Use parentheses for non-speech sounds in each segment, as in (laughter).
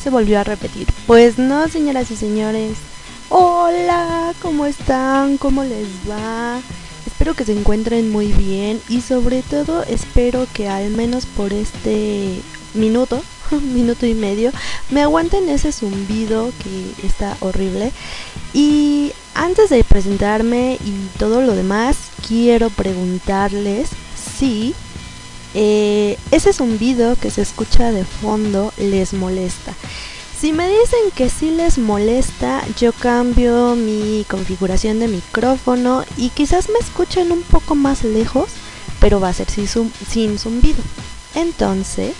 se volvió a repetir. Pues no, señoras y señores. Hola, ¿cómo están? ¿Cómo les va? Espero que se encuentren muy bien y sobre todo espero que al menos por este minuto, (laughs) minuto y medio, me aguanten ese zumbido que está horrible. Y antes de presentarme y todo lo demás, quiero preguntarles si eh, ese zumbido que se escucha de fondo les molesta. Si me dicen que sí les molesta, yo cambio mi configuración de micrófono y quizás me escuchen un poco más lejos, pero va a ser sin, zumbido. Entonces,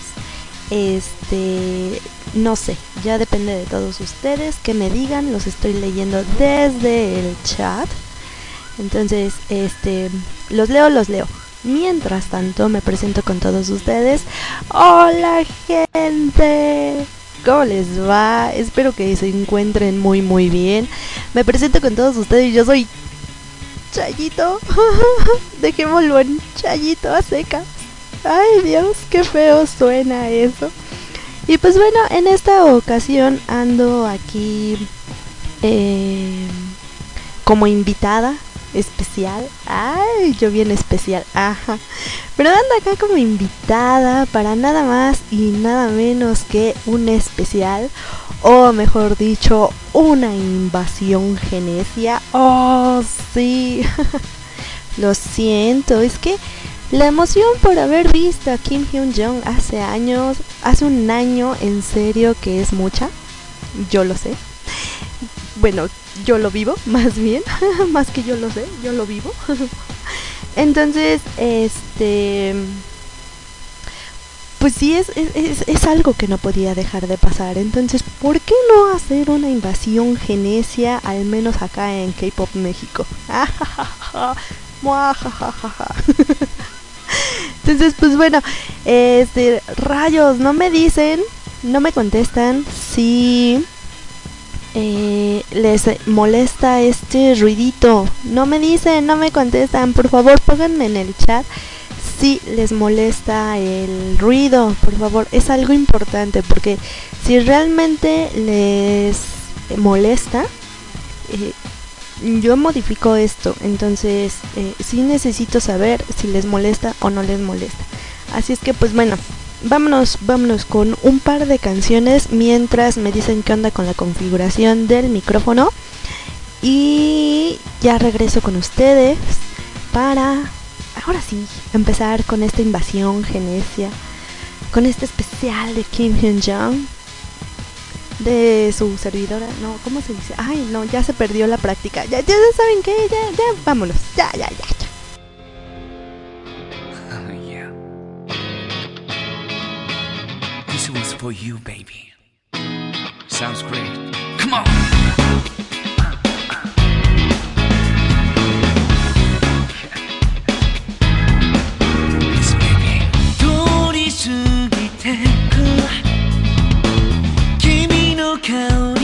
este, no sé, ya depende de todos ustedes que me digan, los estoy leyendo desde el chat. Entonces, este, los leo, los leo. Mientras tanto, me presento con todos ustedes. Hola gente. ¿Cómo les va? Espero que se encuentren muy muy bien. Me presento con todos ustedes. Yo soy Chayito. (laughs) Dejémoslo en Chayito a seca. Ay Dios, qué feo suena eso. Y pues bueno, en esta ocasión ando aquí eh, como invitada especial. Ay, yo bien especial. Ajá. Pero ando acá como invitada para nada más y nada menos que un especial. O mejor dicho, una invasión genesia. Oh, sí. (laughs) Lo siento, es que la emoción por haber visto a Kim Hyun Jong hace años, hace un año, en serio que es mucha. Yo lo sé. Bueno, yo lo vivo, (laughs) más bien, (laughs) más que yo lo sé, yo lo vivo. (laughs) Entonces, este, pues sí, es, es, es, algo que no podía dejar de pasar. Entonces, ¿por qué no hacer una invasión genesia, al menos acá en K-Pop México? Entonces, pues bueno, este, rayos, no me dicen, no me contestan si eh, les molesta este ruidito. No me dicen, no me contestan. Por favor, pónganme en el chat si les molesta el ruido. Por favor, es algo importante porque si realmente les molesta, eh, yo modifico esto. Entonces, eh, sí necesito saber si les molesta o no les molesta. Así es que, pues bueno, vámonos, vámonos con un par de canciones mientras me dicen qué onda con la configuración del micrófono. Y ya regreso con ustedes para, ahora sí, empezar con esta invasión genesia, con este especial de Kim Hyun Jong, de su servidora, no, ¿cómo se dice? Ay, no, ya se perdió la práctica. Ya, ya saben qué, ya, ya, vámonos, ya, ya, ya. for you, baby. Sounds great. Come on! Listen, baby. 通り過ぎてく君の香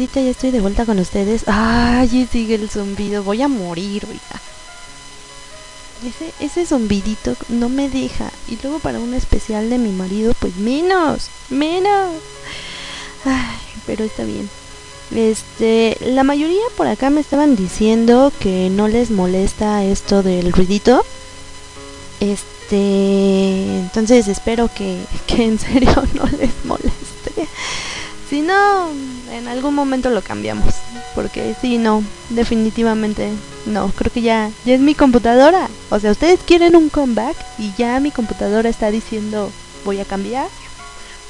Gentecita? Ya estoy de vuelta con ustedes. Ay, sigue el zumbido. Voy a morir, oiga. Ese, ese zombidito no me deja. Y luego para un especial de mi marido, pues menos, menos. Ay, pero está bien. Este, la mayoría por acá me estaban diciendo que no les molesta esto del ruidito. Este, entonces espero que, que en serio (laughs) no les moleste. Si no, en algún momento lo cambiamos. Porque si no, definitivamente no. Creo que ya, ya es mi computadora. O sea, ustedes quieren un comeback y ya mi computadora está diciendo voy a cambiar.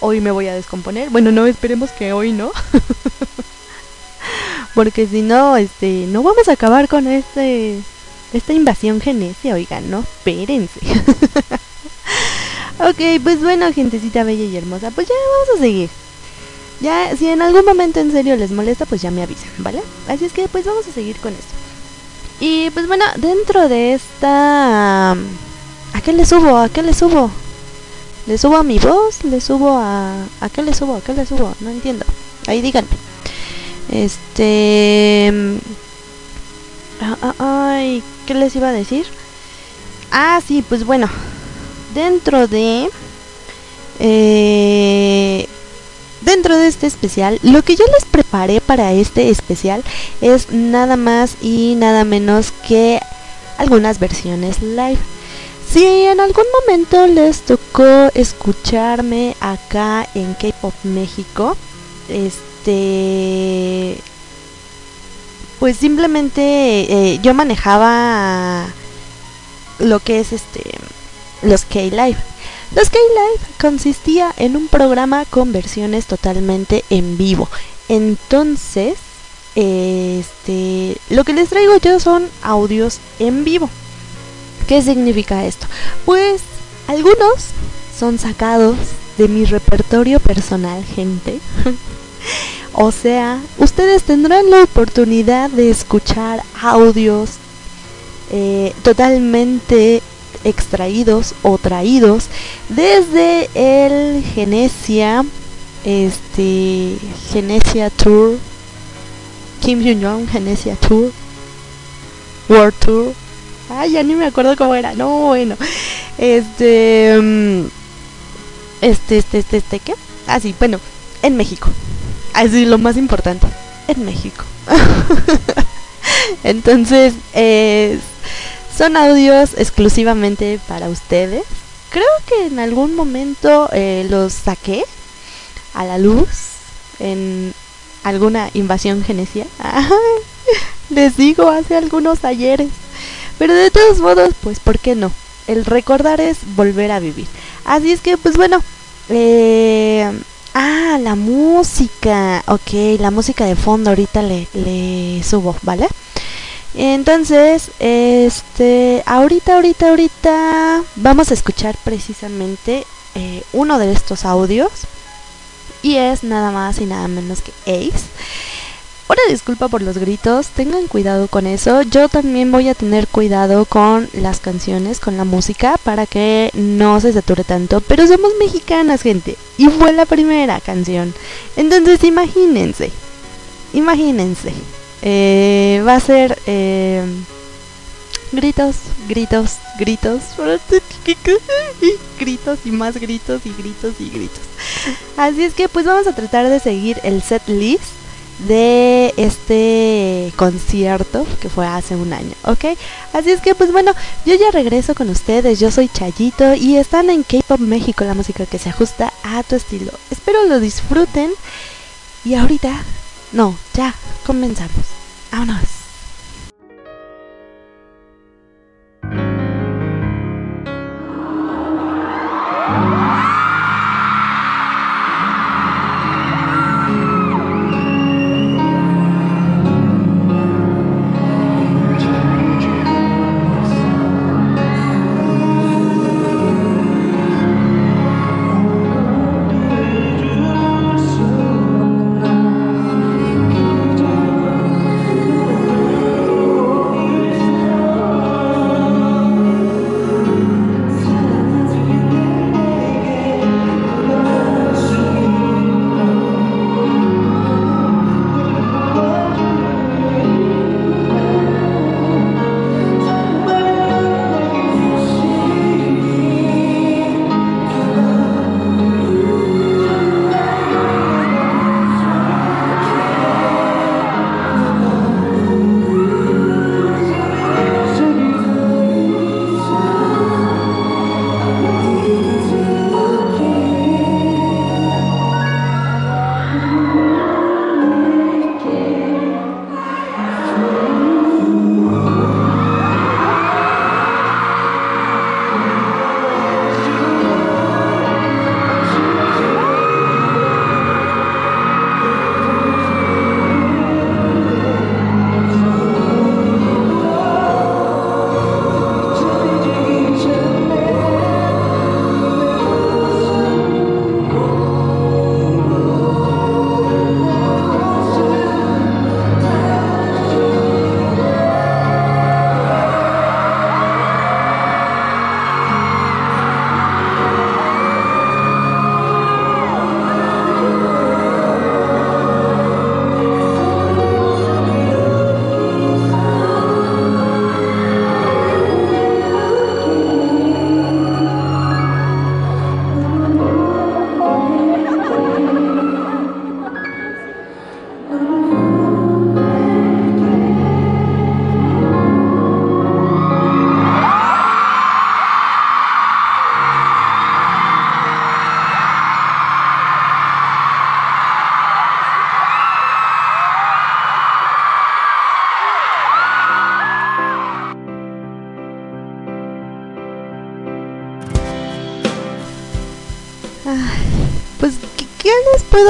Hoy me voy a descomponer. Bueno, no, esperemos que hoy no. (laughs) Porque si no, este, no vamos a acabar con este, esta invasión genesia, oigan, no, espérense. (laughs) ok, pues bueno, gentecita bella y hermosa, pues ya vamos a seguir. Ya, si en algún momento en serio les molesta, pues ya me avisan, ¿vale? Así es que pues vamos a seguir con esto. Y pues bueno, dentro de esta... ¿A qué le subo? ¿A qué le subo? ¿Le subo a mi voz? ¿Le subo a... ¿A qué le subo? ¿A qué le subo? No entiendo. Ahí díganme. Este... Ay, ¿qué les iba a decir? Ah, sí, pues bueno. Dentro de... Eh, dentro de este especial, lo que yo les preparé para este especial es nada más y nada menos que algunas versiones live. Si en algún momento les tocó escucharme acá en K-Pop México, este pues simplemente eh, yo manejaba lo que es este los K-Live. Los K-Live consistía en un programa con versiones totalmente en vivo. Entonces, este, lo que les traigo yo son audios en vivo. ¿Qué significa esto? Pues algunos son sacados de mi repertorio personal, gente. (laughs) o sea, ustedes tendrán la oportunidad de escuchar audios eh, totalmente extraídos o traídos desde el Genesia este Genesia Tour Kim Jong Un Genesia Tour World Tour. Ay ya ni me acuerdo cómo era. No bueno. Este mm, este este este este qué ah sí bueno en México. Así lo más importante en México. (laughs) Entonces es son audios exclusivamente para ustedes. Creo que en algún momento eh, los saqué a la luz en alguna invasión genesia. (laughs) Les digo, hace algunos ayeres. Pero de todos modos, pues, ¿por qué no? El recordar es volver a vivir. Así es que, pues bueno. Eh, ah, la música. Ok, la música de fondo ahorita le, le subo, ¿vale? Entonces, este, ahorita, ahorita, ahorita vamos a escuchar precisamente eh, uno de estos audios. Y es nada más y nada menos que Ace. Una disculpa por los gritos, tengan cuidado con eso. Yo también voy a tener cuidado con las canciones, con la música, para que no se sature tanto. Pero somos mexicanas, gente. Y fue la primera canción. Entonces imagínense. Imagínense eh, va a ser eh, gritos, gritos, gritos, (laughs) gritos y más gritos y gritos y gritos. Así es que pues vamos a tratar de seguir el set list de este concierto que fue hace un año, ¿ok? Así es que pues bueno, yo ya regreso con ustedes, yo soy Chayito y están en K-Pop México, la música que se ajusta a tu estilo. Espero lo disfruten y ahorita no, ya, comenzamos. ¡Vámonos!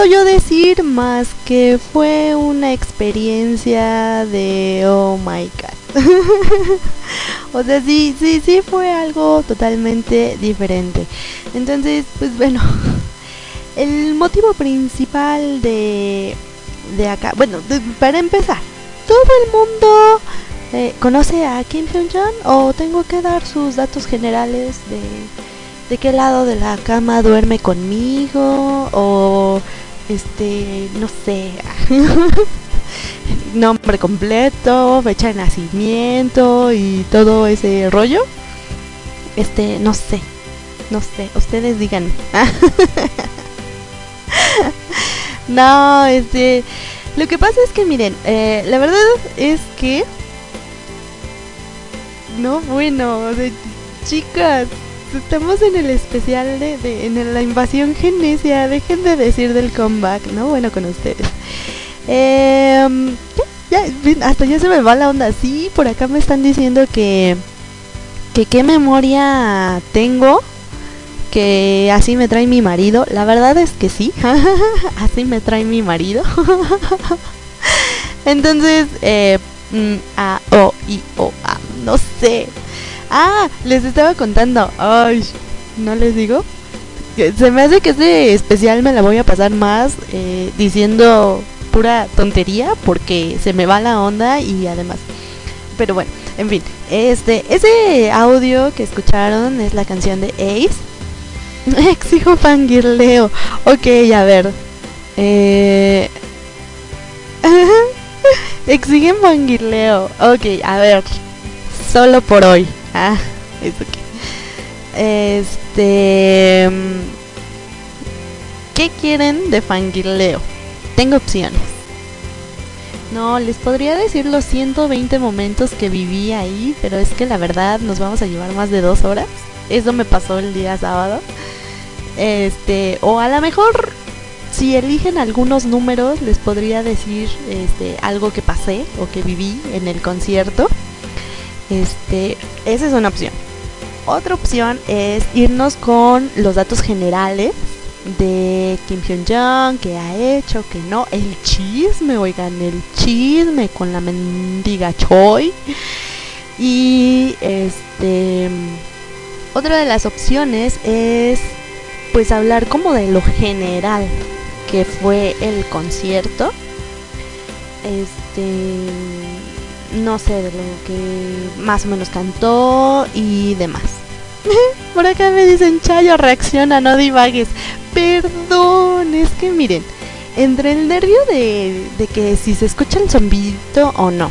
Puedo yo decir más que fue una experiencia de oh my god? (laughs) o sea, sí, sí, sí fue algo totalmente diferente. Entonces, pues bueno, (laughs) el motivo principal de, de acá, bueno, para empezar, todo el mundo eh, conoce a Kim Hyun-jun o tengo que dar sus datos generales de de qué lado de la cama duerme conmigo o este, no sé, (laughs) nombre completo, fecha de nacimiento y todo ese rollo. Este, no sé, no sé, ustedes digan. (laughs) no, este, lo que pasa es que miren, eh, la verdad es que, no, bueno, chicas, estamos en el especial de, en la invasión genesia. Dejen de decir del comeback, ¿no? Bueno, con ustedes. Ya, hasta ya se me va la onda. Sí, por acá me están diciendo que que qué memoria tengo. Que así me trae mi marido. La verdad es que sí. (laughs) así me trae mi marido. (laughs) Entonces, eh, mm, A, O, I, O, A. No sé. Ah, les estaba contando. Ay, no les digo. Se me hace que este especial me la voy a pasar más eh, diciendo pura tontería porque se me va la onda y además. Pero bueno, en fin, este ese audio que escucharon es la canción de Ace. (laughs) Exijo fangirleo. Ok, a ver. Eh... (laughs) Exigen fangirleo. Ok, a ver. Solo por hoy. Ah. Este. ¿Qué quieren de fangirleo? Tengo opciones. No, les podría decir los 120 momentos que viví ahí, pero es que la verdad nos vamos a llevar más de dos horas. Eso me pasó el día sábado. Este, o a lo mejor si eligen algunos números les podría decir este, algo que pasé o que viví en el concierto. Este, esa es una opción. Otra opción es irnos con los datos generales de Kim Hyun Jong, que ha hecho, que no, el chisme, oigan, el chisme con la mendiga Choi. Y este otra de las opciones es pues hablar como de lo general que fue el concierto. Este no sé, de lo que más o menos cantó y demás. (laughs) Por acá me dicen, Chayo, reacciona, no divagues. Perdón, es que miren, entre el nervio de, de que si se escucha el zombito o no.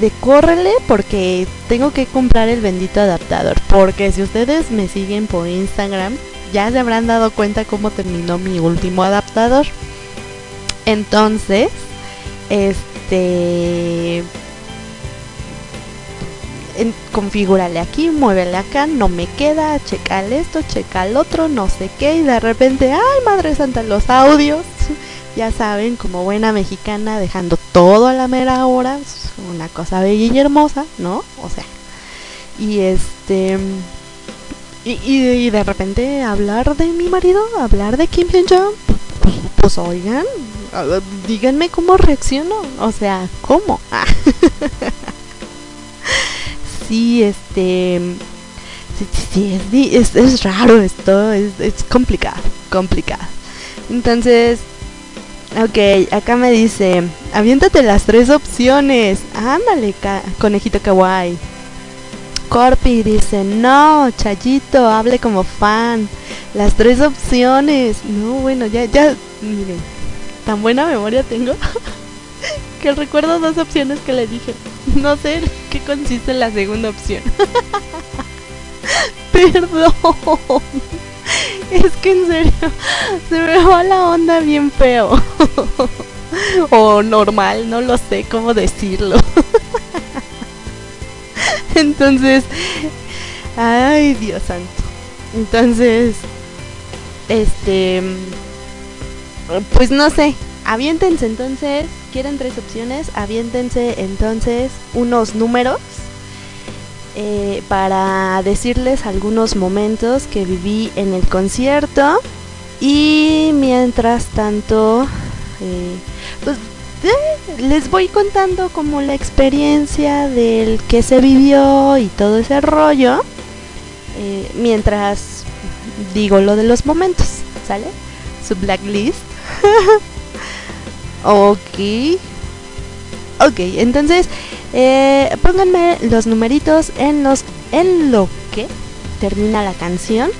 De córrele porque tengo que comprar el bendito adaptador. Porque si ustedes me siguen por Instagram, ya se habrán dado cuenta cómo terminó mi último adaptador. Entonces, este configúrale aquí, muévele acá, no me queda, checa esto, checa el otro, no sé qué, y de repente, ay madre santa, los audios, ya saben, como buena mexicana, dejando todo a la mera hora, una cosa bella y hermosa, ¿no? O sea, y este... Y, de repente hablar de mi marido, hablar de Kim Hyun-jong, pues, pues, oigan, díganme cómo reacciono, o sea, ¿cómo? (laughs) sí, este... Sí, sí, es, es, raro esto, es, es complicado, complicado. Entonces, ok, acá me dice, aviéntate las tres opciones. Ándale, conejito kawaii. Corpi dice, no, Chayito, hable como fan. Las tres opciones. No, bueno, ya, ya, miren, tan buena memoria tengo (laughs) que recuerdo dos opciones que le dije. (laughs) No sé qué consiste la segunda opción. (laughs) Perdón. (laughs) Es que en serio, se me va la onda bien feo. o normal, no lo sé cómo decirlo. Entonces, ay Dios santo. Entonces, este, pues no sé, aviéntense entonces quieren tres opciones, aviéntense entonces unos números eh, para decirles algunos momentos que viví en el concierto. Y mientras tanto, eh, pues eh, les voy contando como la experiencia del que se vivió y todo ese rollo. mientras digo lo de los momentos, ¿sale? Su blacklist. (laughs) ok. Ok, entonces eh, pónganme los numeritos en los en lo que termina la canción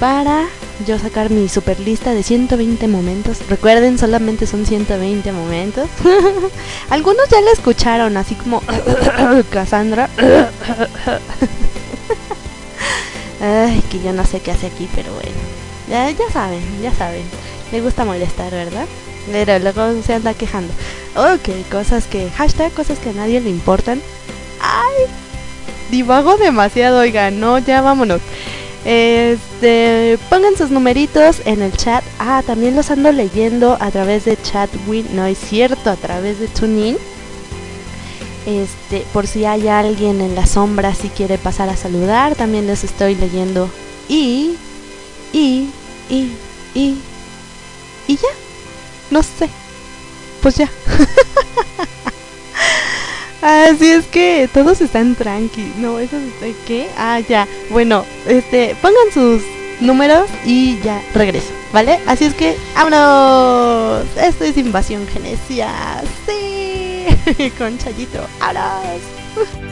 para yo sacar mi super lista de 120 momentos. Recuerden, solamente son 120 momentos. (laughs) Algunos ya la escucharon, así como (coughs) Cassandra. (coughs) Ay, que yo no sé qué hace aquí, pero bueno. Ya, ya saben, ya saben. Le gusta molestar, ¿verdad? Pero luego se anda quejando. Ok, cosas que. Hashtag cosas que a nadie le importan. Ay, divago demasiado, oigan, no, ya vámonos. Este, pongan sus numeritos en el chat. Ah, también los ando leyendo a través de Chatwin, no es cierto, a través de TuneIn. Este, por si hay alguien en la sombra si quiere pasar a saludar, también les estoy leyendo. Y y y y y ya. No sé. Pues ya. Así es que todos están tranqui. No, eso es qué? Ah, ya. Bueno, este, pongan sus números y ya regreso, ¿vale? Así es que, ¡vámonos! Esto es Invasión Genesia. Sí. (laughs) Con Chayito. ¡Vámonos!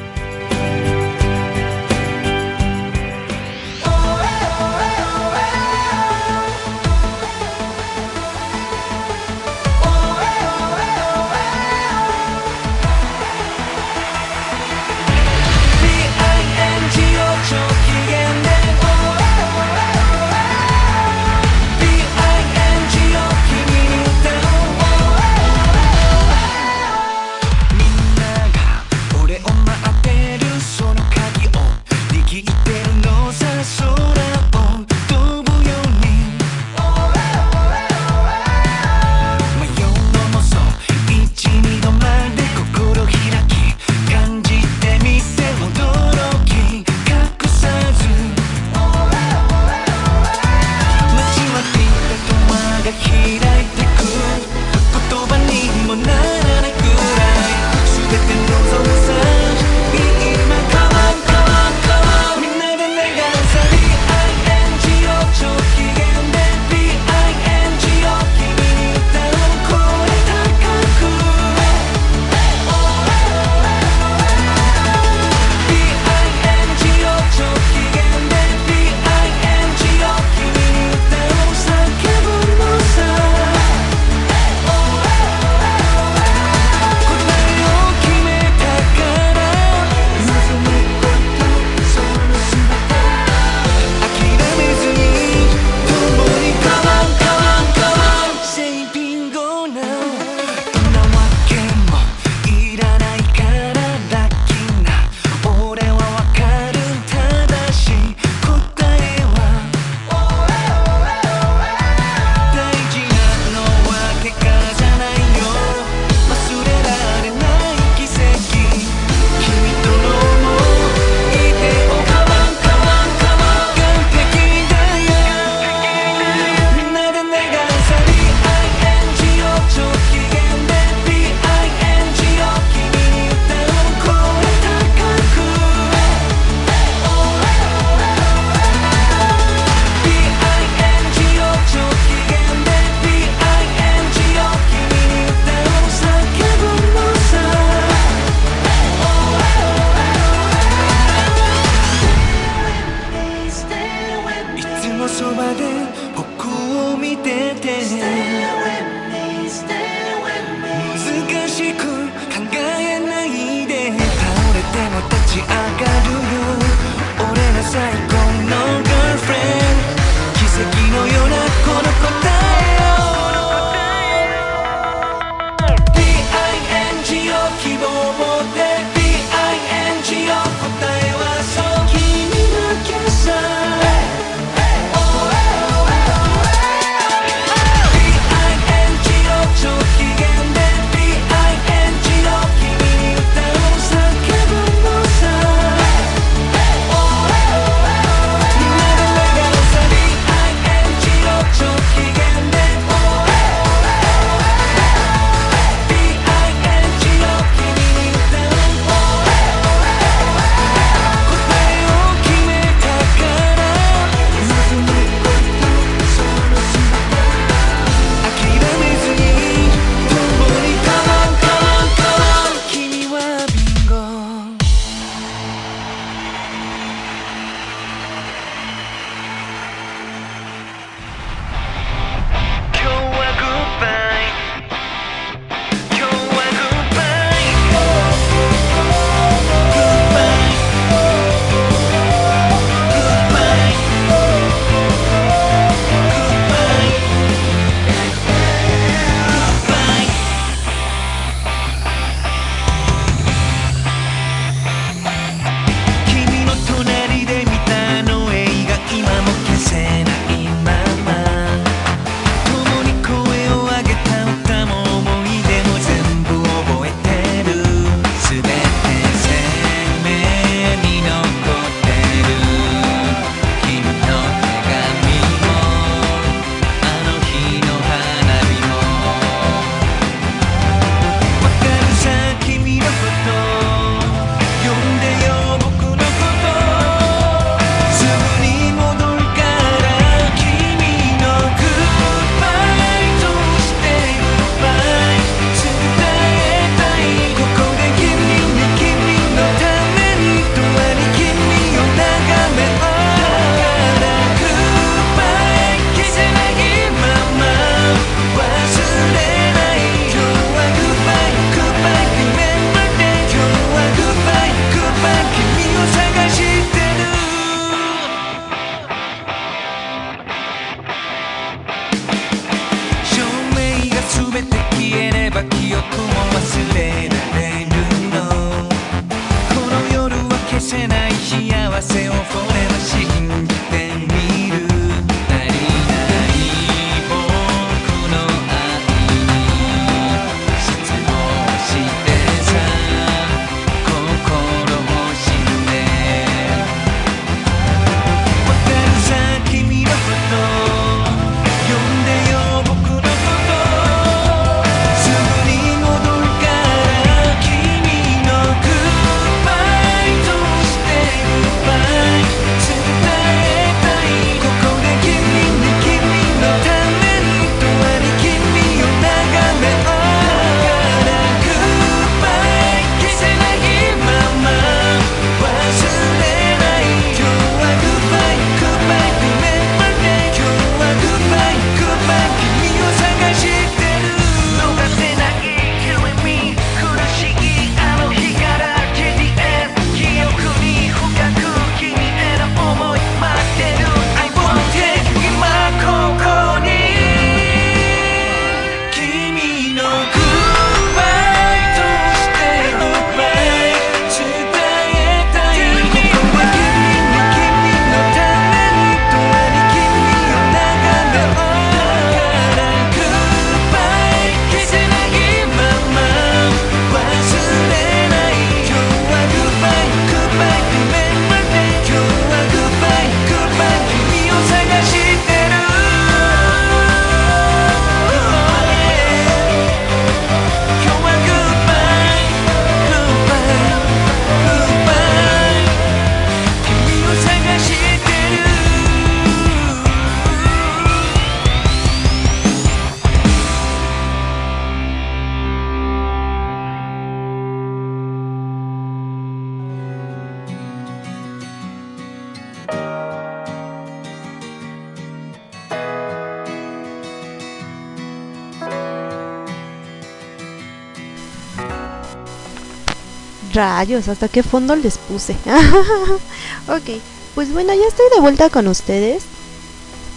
Rayos, ¿hasta qué fondo les puse? (laughs) ok, pues bueno, ya estoy de vuelta con ustedes.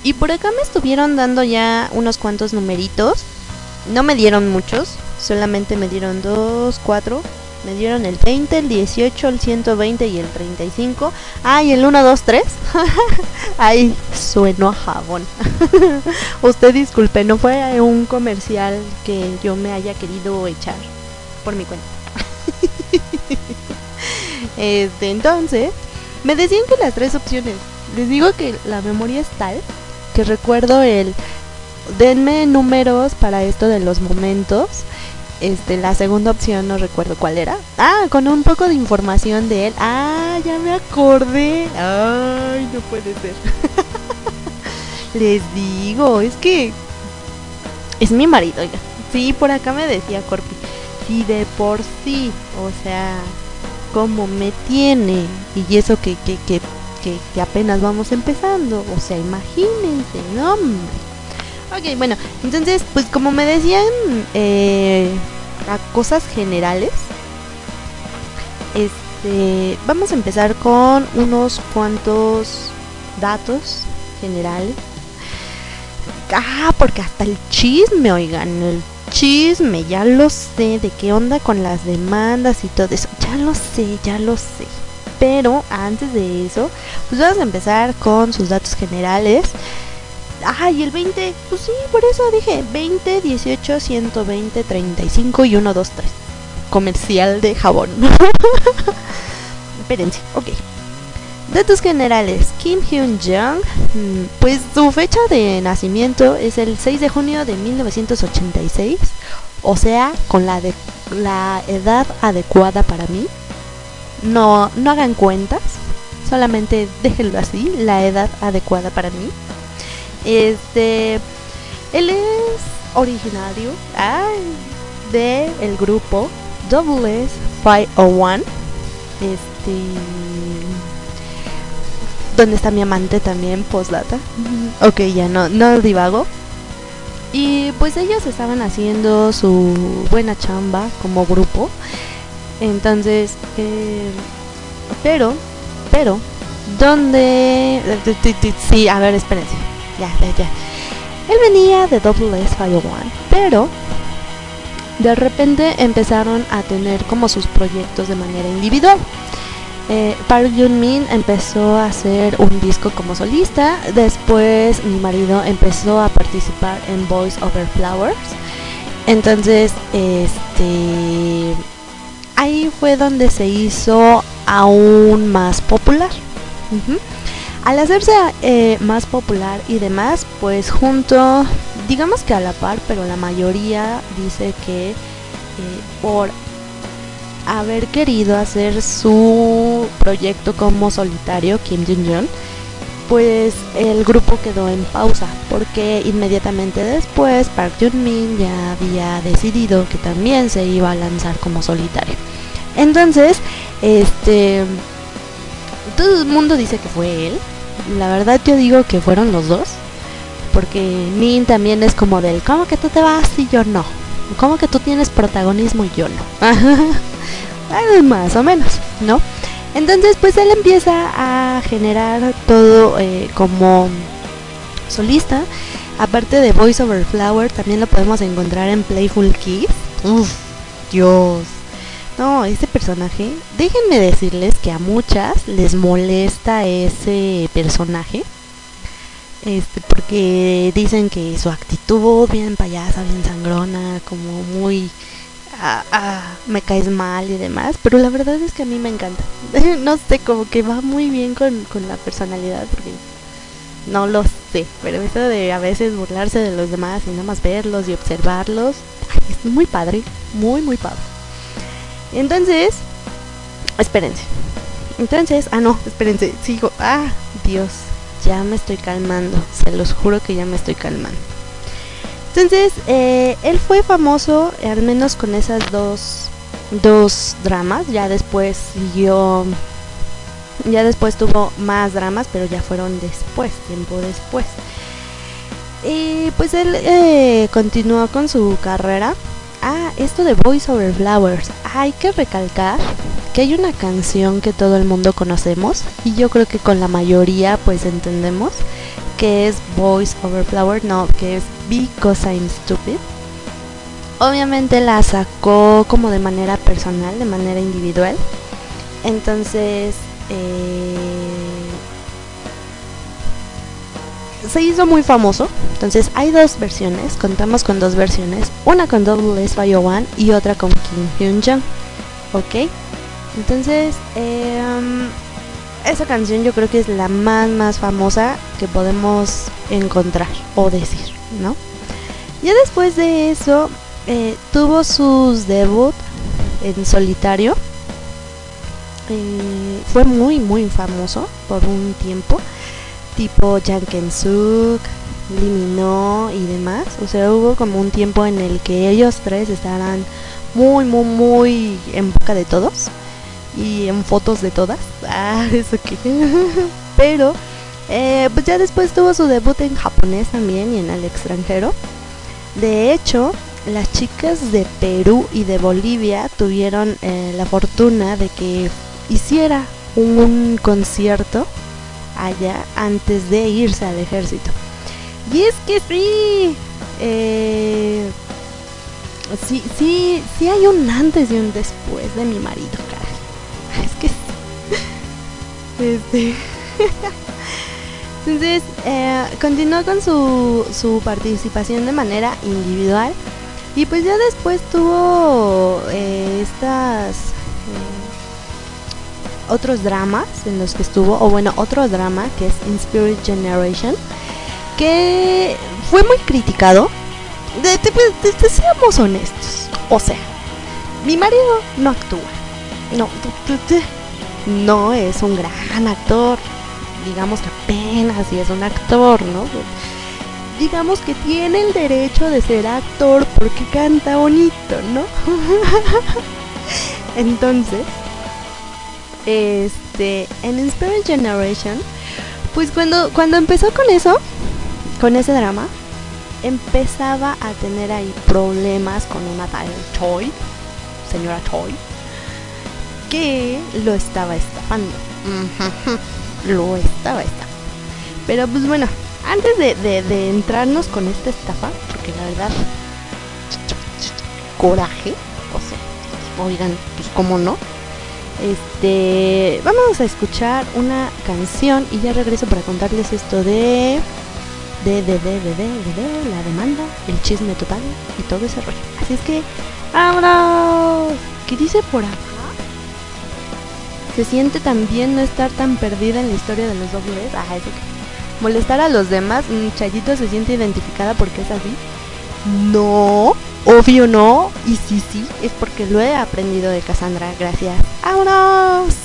Y por acá me estuvieron dando ya unos cuantos numeritos. No me dieron muchos, solamente me dieron dos, cuatro. Me dieron el 20, el 18, el 120 y el 35. Ah, y el 1, 2, 3. Ay, sueno a jabón. (laughs) Usted disculpe, no fue un comercial que yo me haya querido echar por mi cuenta. (laughs) Este, entonces, me decían que las tres opciones. Les digo que la memoria es tal que recuerdo el denme números para esto de los momentos. Este, la segunda opción no recuerdo cuál era. Ah, con un poco de información de él. Ah, ya me acordé. Ay, no puede ser. (laughs) Les digo, es que es mi marido, oiga. Sí, por acá me decía Corpi. Sí, de por sí, o sea, como me tiene y eso que, que, que, que, apenas vamos empezando, o sea, imagínense, no. Ok, bueno, entonces, pues como me decían eh, a cosas generales, este, vamos a empezar con unos cuantos datos generales. Ah, porque hasta el chisme, oigan, el chisme, ya lo sé, de qué onda con las demandas y todo eso, ya lo sé, ya lo sé. Pero antes de eso, pues vamos a empezar con sus datos generales. Ah, el 20, pues sí, por eso dije 20, 18, 120, 35 y 1, 2, 3. Comercial de jabón. (laughs) Espérense, ok. Datos generales. Kim Hyun Jung, mm, pues su fecha de nacimiento es el 6 de junio de 1986. O sea, con la, de, la edad adecuada para mí. No, no hagan cuentas. Solamente déjenlo así, la edad adecuada para mí. Este, él es originario ay, de grupo Double S 501. Este, ¿dónde está mi amante también? Postdata. Ok, ya no, no divago. Y pues ellos estaban haciendo su buena chamba como grupo. Entonces, eh, pero, pero, ¿dónde? Sí, a ver, espérense ya, ya, ya. Él venía de Double S 501, pero de repente empezaron a tener como sus proyectos de manera individual. Eh, Park Jun Min empezó a hacer un disco como solista, después mi marido empezó a participar en Voice Over Flowers. Entonces, este ahí fue donde se hizo aún más popular. Al hacerse eh, más popular y demás, pues junto, digamos que a la par, pero la mayoría dice que eh, por haber querido hacer su proyecto como solitario, Kim Jong-un, pues el grupo quedó en pausa porque inmediatamente después Park Jun-min ya había decidido que también se iba a lanzar como solitario. Entonces, este todo el mundo dice que fue él. La verdad yo digo que fueron los dos. Porque Min también es como del, ¿cómo que tú te vas y yo no? ¿Cómo que tú tienes protagonismo y yo no? (laughs) Más o menos, ¿no? Entonces pues él empieza a generar todo eh, como solista. Aparte de Voice Over Flower, también lo podemos encontrar en Playful Kiss. Uf, Dios. No, ese personaje, déjenme decirles que a muchas les molesta ese personaje. Este, porque dicen que su actitud bien payasa, bien sangrona, como muy ah, ah, me caes mal y demás, pero la verdad es que a mí me encanta. (laughs) no sé, como que va muy bien con, con la personalidad, porque no lo sé, pero eso de a veces burlarse de los demás y nada más verlos y observarlos, es muy padre, muy, muy padre. Entonces, espérense. Entonces, ah, no, espérense, sigo. Ah, Dios, ya me estoy calmando. Se los juro que ya me estoy calmando. Entonces, eh, él fue famoso, al menos con esas dos, dos dramas. Ya después siguió. Ya después tuvo más dramas, pero ya fueron después, tiempo después. Y pues él eh, continuó con su carrera. Ah, esto de Voice Over Flowers. Hay que recalcar que hay una canción que todo el mundo conocemos y yo creo que con la mayoría pues entendemos que es Voice Over Flower, no, que es Because I'm Stupid. Obviamente la sacó como de manera personal, de manera individual. Entonces, eh, se hizo muy famoso. Entonces hay dos versiones, contamos con dos versiones, una con Double S by One y otra con Kim Hyun Jung. ¿Ok? Entonces, eh, esa canción yo creo que es la más más famosa que podemos encontrar o decir, ¿no? Ya después de eso, eh, tuvo sus debut en solitario. Eh, fue muy muy famoso por un tiempo tipo Janken Suk, Limino y demás. O sea, hubo como un tiempo en el que ellos tres estaban muy, muy, muy en boca de todos y en fotos de todas. (laughs) Ah, eso que. (laughs) Pero, eh, pues ya después tuvo su debut en japonés también y en el extranjero. De hecho, las chicas de Perú y de Bolivia tuvieron eh, la fortuna de que hiciera un concierto allá antes de irse al ejército. Y es que sí, eh, sí, sí, sí hay un antes y un después de mi marido. (laughs) Es que (laughs) este. (laughs) Entonces, eh, continuó con su, su participación de manera individual. Y pues ya después tuvo eh, estas otros dramas en los que estuvo, o bueno, otro drama que es In Spirit Generation, que fue muy criticado. De, de, de, de, seamos honestos, o sea, mi marido no actúa, no, no es un gran actor, digamos que apenas si es un actor, ¿no? Digamos que tiene el derecho de ser actor porque canta bonito, ¿no? (laughs) Entonces, este, en Inspired Generation, pues cuando, cuando empezó con eso, con ese drama, empezaba a tener ahí problemas con una tal Choi, señora Choi, que lo estaba estafando. lo estaba estafando. Pero pues bueno, antes de, de, de, entrarnos con esta estafa, porque la verdad, coraje, o sea, oigan, pues cómo no, este, vamos a escuchar una canción y ya regreso para contarles esto de de, de, de, de, de, de, la demanda, el chisme total y todo ese rollo. Así es que, ¡vámonos! ¿Qué dice por acá? Se siente también no estar tan perdida en la historia de los dobles. Ajá, eso que. Molestar a los demás, mm, Chayito se siente identificada porque es así. No, Obvio no, y sí, sí, es porque lo he aprendido de Cassandra, gracias. ¡Vámonos!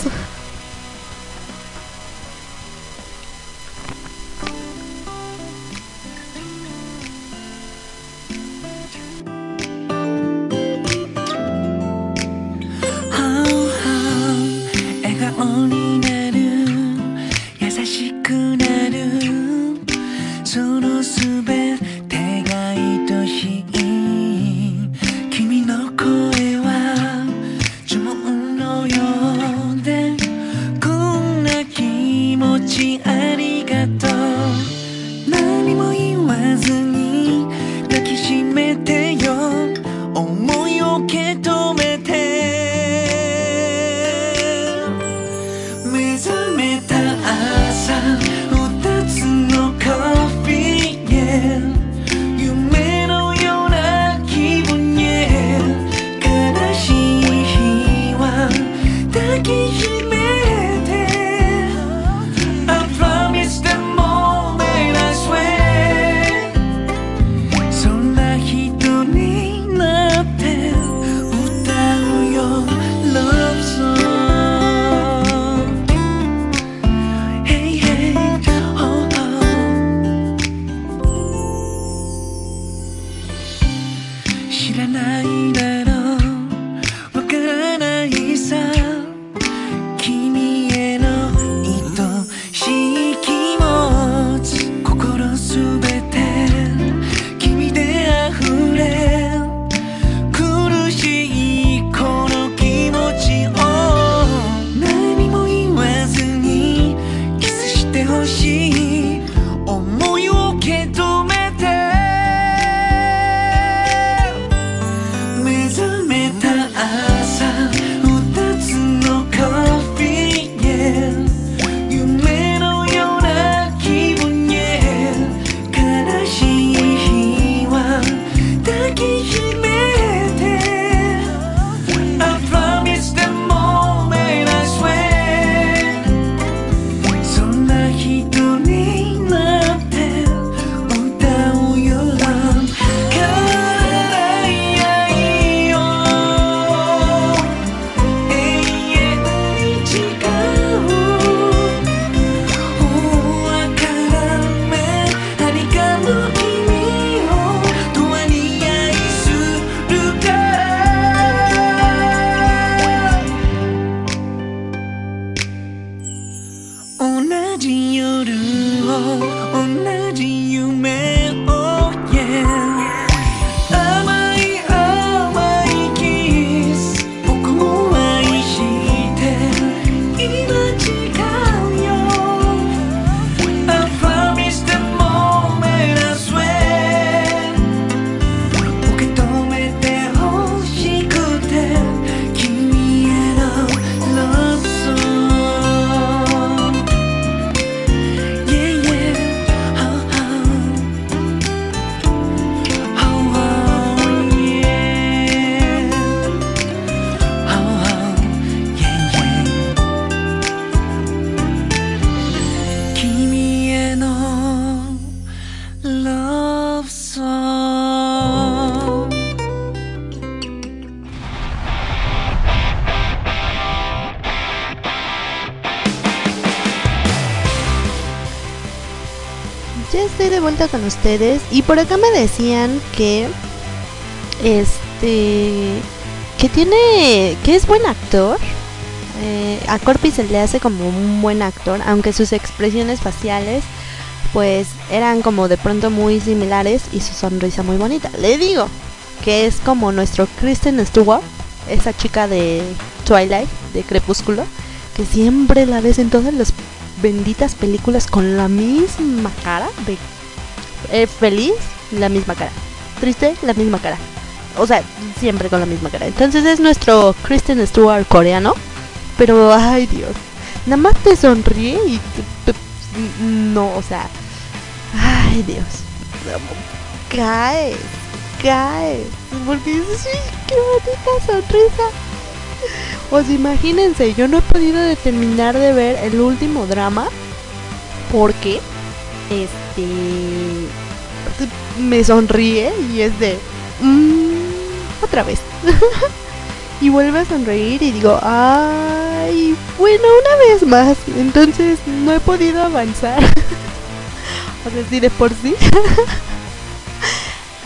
ustedes. Y por acá me decían que. Este. Que tiene. Que es buen actor. Eh, a Corpi se le hace como un buen actor, aunque sus expresiones faciales pues eran como de pronto muy similares y su sonrisa muy bonita. Le digo que es como nuestro Kristen Stewart, esa chica de Twilight, de Crepúsculo, que siempre la ves en todas las benditas películas con la misma cara de eh, feliz, la misma cara. Triste, la misma cara. O sea, siempre con la misma cara. Entonces es nuestro Kristen Stewart coreano. Pero, ay Dios. Nada más te sonríe y... No, o sea... Ay Dios. cae Caes. Porque dices, qué bonita sonrisa. Pues imagínense, yo no he podido determinar de ver el último drama. Porque este me sonríe y es de "Mm, otra vez (laughs) y vuelve a sonreír y digo ay bueno una vez más entonces no he podido avanzar (laughs) o sea de por sí. (laughs)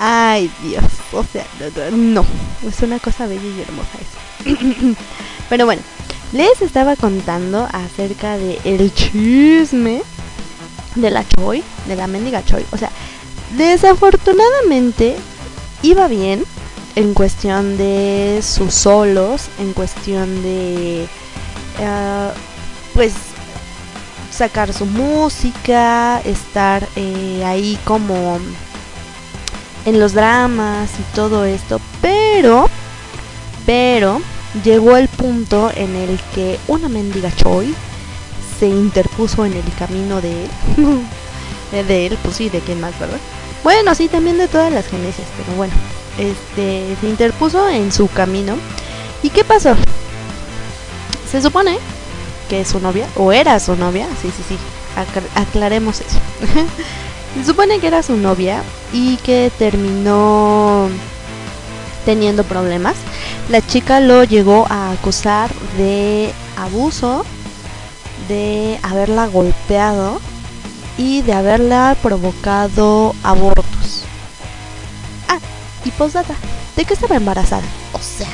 Ay dios o sea no, es una cosa bella y hermosa eso. Pero bueno les estaba contando acerca de el chisme de la Choi, de la mendiga Choi. O sea, desafortunadamente iba bien en cuestión de sus solos, en cuestión de eh, pues sacar su música, estar eh, ahí como en los dramas y todo esto, pero pero llegó el punto en el que una mendiga Choi se interpuso en el camino de él. (laughs) De él, pues sí, de quién más, ¿verdad? Bueno, sí, también de todas las genesias, pero bueno, este se interpuso en su camino. ¿Y qué pasó? Se supone que es su novia, o era su novia, sí, sí, sí, aclar- aclaremos eso. (laughs) se supone que era su novia y que terminó teniendo problemas. La chica lo llegó a acusar de abuso, de haberla golpeado y de haberla provocado abortos. Ah, y posdata, ¿de qué estaba embarazada? O sea,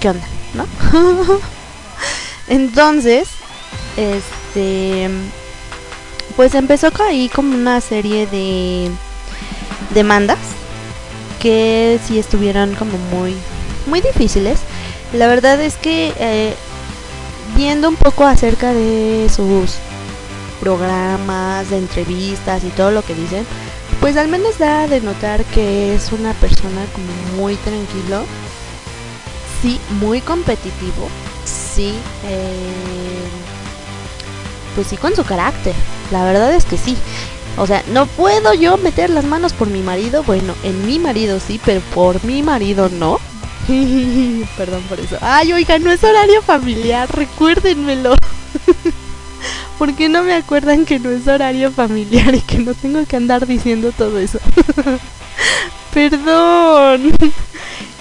¿qué onda? ¿No? (laughs) Entonces, este, pues empezó ahí como una serie de demandas que sí estuvieron como muy, muy difíciles. La verdad es que eh, viendo un poco acerca de sus programas, de entrevistas y todo lo que dicen, pues al menos da de notar que es una persona como muy tranquilo, sí, muy competitivo, sí, eh, pues sí con su carácter, la verdad es que sí. O sea, no puedo yo meter las manos por mi marido, bueno, en mi marido sí, pero por mi marido no. (laughs) Perdón por eso. Ay, oiga, no es horario familiar, recuérdenmelo. (laughs) ¿Por qué no me acuerdan que no es horario familiar y que no tengo que andar diciendo todo eso? (laughs) Perdón.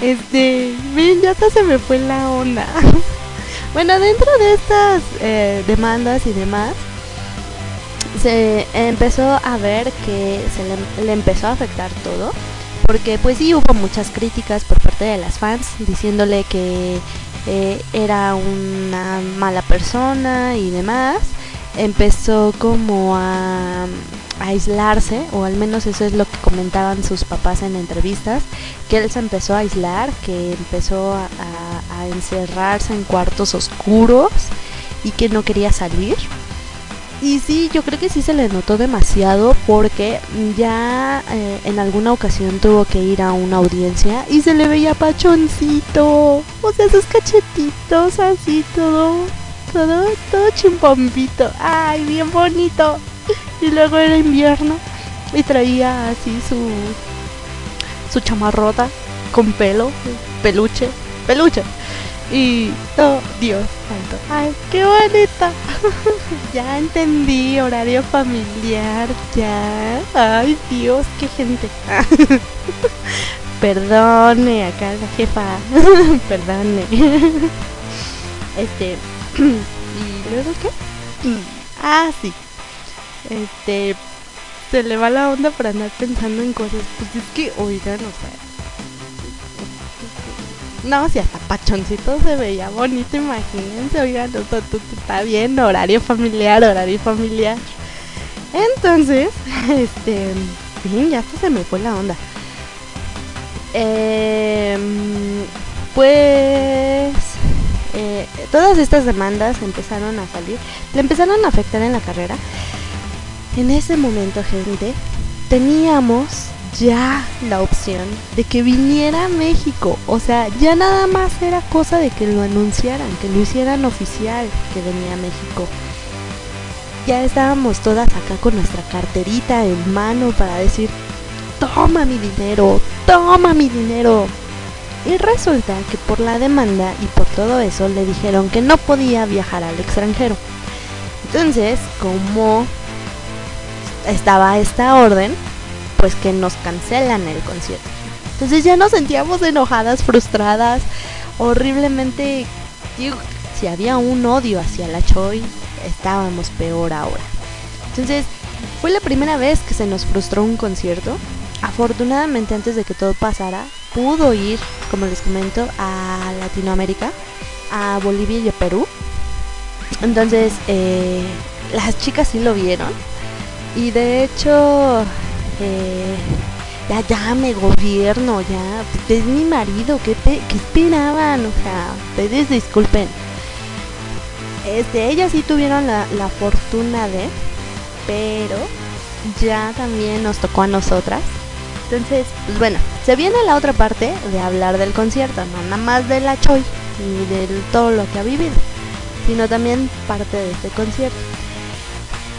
Este, ven, ya hasta se me fue la onda. Bueno, dentro de estas eh, demandas y demás, se empezó a ver que se le, le empezó a afectar todo porque pues sí hubo muchas críticas por parte de las fans diciéndole que eh, era una mala persona y demás. Empezó como a, aislarse o al menos eso es lo que comentaban sus papás en entrevistas que él se empezó a aislar que empezó a encerrarse en cuartos oscuros y que no quería salir y sí, yo creo que sí se le notó demasiado porque ya eh, en alguna ocasión tuvo que ir a una audiencia y se le veía pachoncito. O sea, sus cachetitos así, todo, todo, todo chimpombito. Ay, bien bonito. Y luego era invierno y traía así su, su chamarrota con pelo, peluche, peluche. Y, oh, Dios santo. Ay, qué bonita. (laughs) ya entendí, horario familiar, ya. Ay, Dios, qué gente. (laughs) Perdone, acá la jefa. (laughs) Perdone. este. (clears throat) ¿Y luego qué? ah, sí. Este. Se le va la onda para andar pensando en cosas. Pues es que, oigan, o sea. No, si hasta pachoncito se veía bonito, imagínense, oigan, o sea, tú- tú- está bien, horario familiar, horario familiar. Entonces, (laughs) este, bien, ya hasta se me fue la onda. Em, pues, eh, todas estas demandas empezaron a salir, le empezaron a afectar en la carrera. En ese momento, gente, teníamos ya la opción de que viniera a México. O sea, ya nada más era cosa de que lo anunciaran, que lo hicieran oficial que venía a México. Ya estábamos todas acá con nuestra carterita en mano para decir, toma mi dinero, toma mi dinero. Y resulta que por la demanda y por todo eso le dijeron que no podía viajar al extranjero. Entonces, como estaba esta orden, pues que nos cancelan el concierto. Entonces ya nos sentíamos enojadas, frustradas, horriblemente. Si había un odio hacia la Choi, estábamos peor ahora. Entonces, fue la primera vez que se nos frustró un concierto. Afortunadamente, antes de que todo pasara, pudo ir, como les comento, a Latinoamérica, a Bolivia y a Perú. Entonces, eh, las chicas sí lo vieron. Y de hecho, eh, ya, ya me gobierno, ya, es mi marido, ¿qué, qué esperaban? O sea, ustedes disculpen. Este, ellas sí tuvieron la, la fortuna de, pero ya también nos tocó a nosotras. Entonces, pues bueno, se viene la otra parte de hablar del concierto, no nada más de la Choi ni de todo lo que ha vivido, sino también parte de este concierto.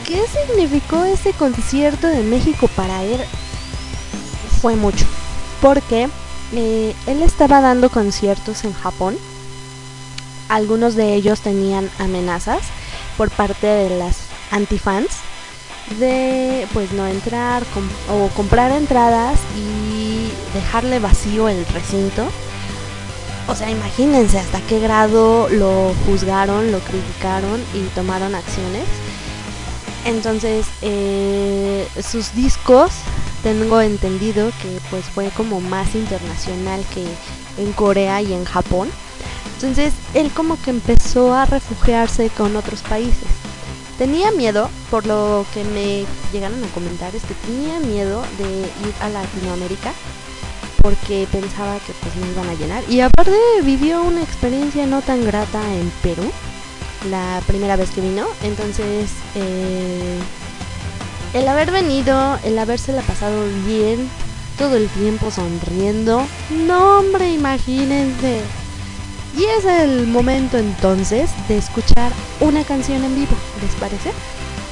¿Qué significó ese concierto de México para él? Fue mucho, porque eh, él estaba dando conciertos en Japón. Algunos de ellos tenían amenazas por parte de las antifans de pues no entrar o comprar entradas y dejarle vacío el recinto. O sea, imagínense hasta qué grado lo juzgaron, lo criticaron y tomaron acciones. Entonces, eh, sus discos, tengo entendido que pues fue como más internacional que en Corea y en Japón. Entonces, él como que empezó a refugiarse con otros países. Tenía miedo, por lo que me llegaron a comentar, es que tenía miedo de ir a Latinoamérica porque pensaba que pues no iban a llenar. Y aparte vivió una experiencia no tan grata en Perú, la primera vez que vino. Entonces, eh, el haber venido, el habérsela pasado bien, todo el tiempo sonriendo, no hombre, imagínense. Y es el momento entonces de escuchar una canción en vivo, ¿les parece?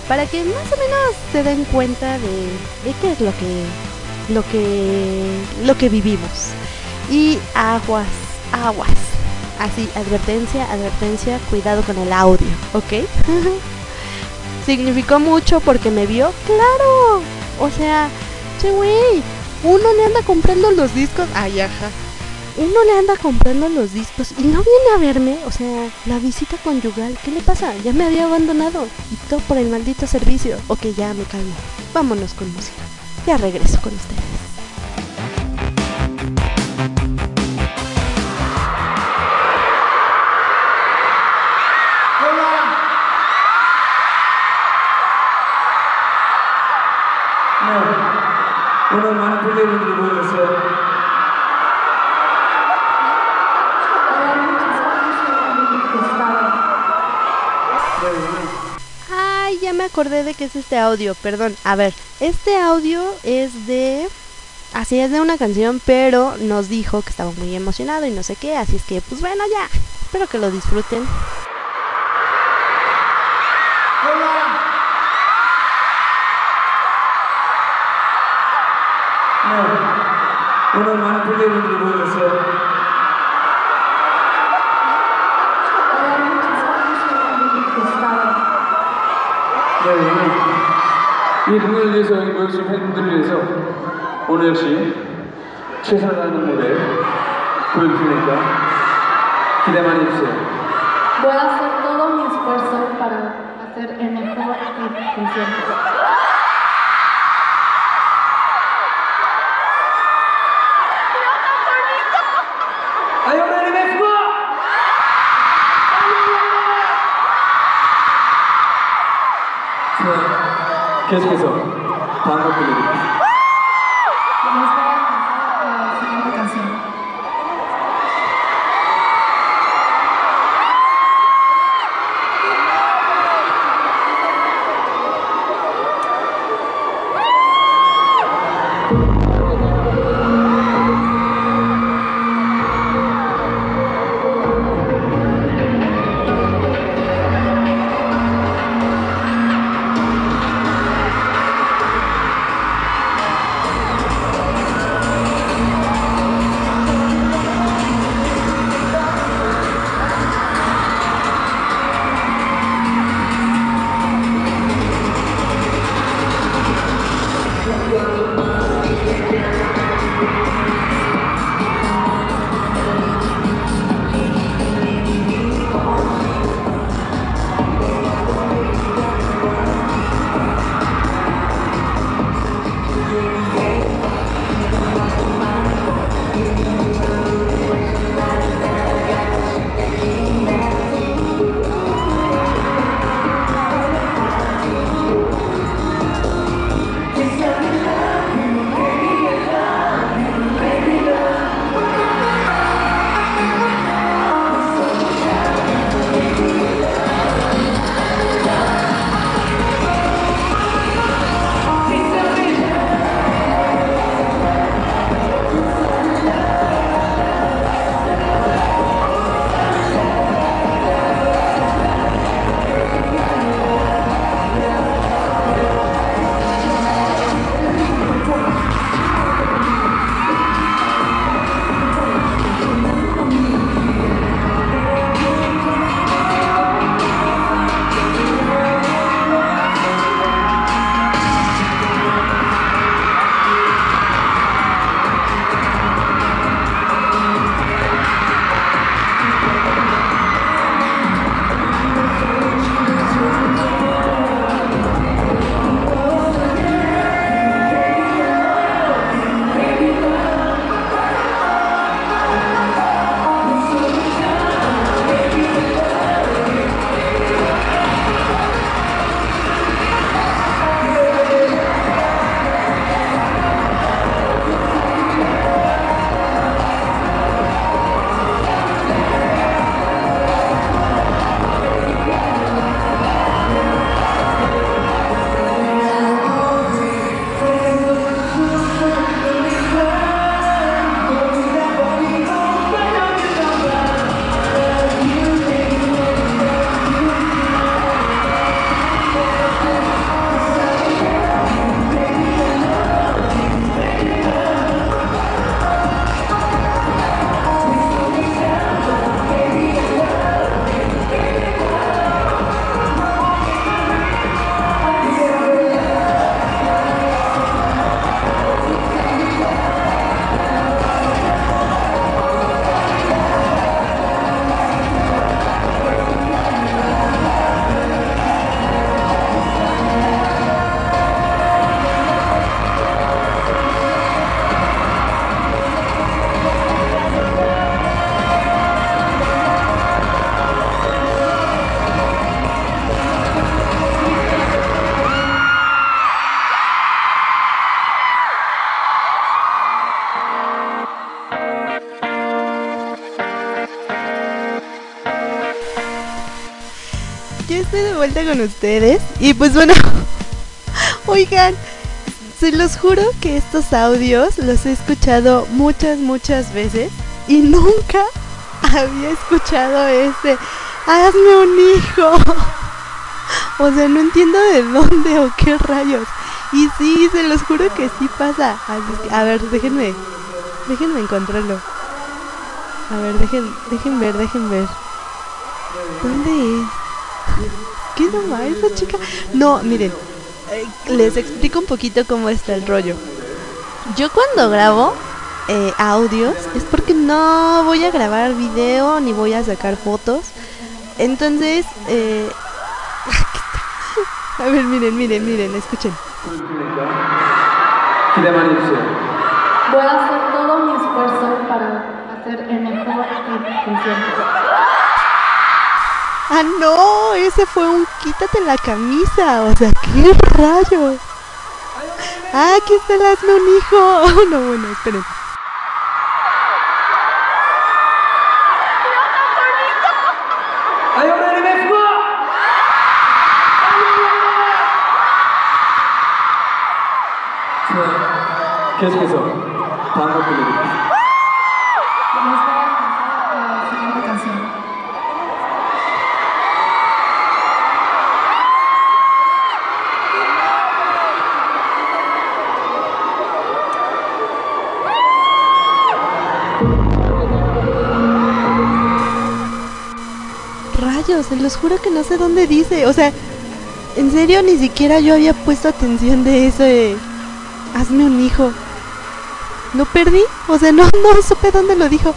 Para que más o menos se den cuenta de, de qué es lo que, lo que, lo que vivimos. Y aguas, aguas. Así, advertencia, advertencia, cuidado con el audio, ¿ok? (laughs) Significó mucho porque me vio, claro. O sea, che güey, uno le anda comprando los discos, ay, ajá. Uno le anda comprando los discos y no viene a verme, o sea, la visita conyugal, ¿qué le pasa? Ya me había abandonado y todo por el maldito servicio. Ok, ya me calmo. Vámonos con música. Ya regreso con ustedes. Ay, ya me acordé de que es este audio, perdón. A ver, este audio es de... Así es de una canción, pero nos dijo que estaba muy emocionado y no sé qué, así es que pues bueno ya, espero que lo disfruten. 네. 오늘 많은 팬들분들이 모여주셨어요. 네, 오늘 이 공연을 위해서 여기 모여주신 팬분들을 위해서 오늘 역시 최선을 다하는 무대 보여주실 테니까 기대 많이 해주세요. Voy a hacer todo mi esfuerzo para hacer el mejor concierto. 계속해서 다음 곡 들려드립니다. Con ustedes. Y pues bueno, (laughs) oigan, se los juro que estos audios los he escuchado muchas, muchas veces. Y nunca (laughs) había escuchado ese. Hazme un hijo. (laughs) O sea, no entiendo de dónde o qué rayos. Y sí, se los juro que sí pasa. A ver, déjenme. Déjenme encontrarlo. A ver, dejen, dejen ver, dejen ver. ¿Dónde es? no miren, les explico un poquito cómo está el rollo. Yo cuando grabo eh, audios es porque no voy a grabar video ni voy a sacar fotos. Entonces, eh... (laughs) a ver, miren, miren, miren, escuchen. Voy a hacer todo mi esfuerzo para hacer el mejor concierto. Ah, no, ese fue un quítate la camisa. O sea, ¿qué rayo. Ah, aquí está el hazme un hijo. (laughs) Oh, no, bueno, esperen. ¿Qué es eso? Los juro que no sé dónde dice. O sea, en serio ni siquiera yo había puesto atención de eso hazme un hijo. ¿Lo perdí? O sea, no, (laughs) no supe dónde lo dijo.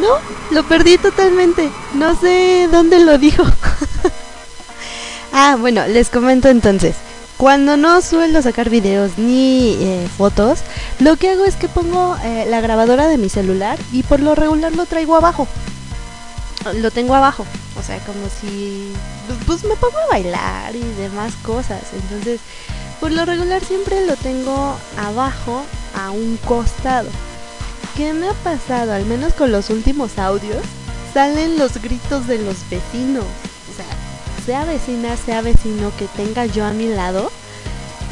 No, lo perdí totalmente. No sé dónde lo dijo. Ah, bueno, les comento entonces. Cuando no suelo sacar videos ni eh, fotos, lo que hago es que pongo eh, la grabadora de mi celular y por lo regular lo traigo abajo. Lo tengo abajo. O sea, como si... pues, Pues me pongo a bailar y demás cosas. Entonces, por lo regular siempre lo tengo abajo a un costado. ¿Qué me ha pasado? Al menos con los últimos audios, salen los gritos de los vecinos. Sea, vecina, sea vecino que tenga yo a mi lado,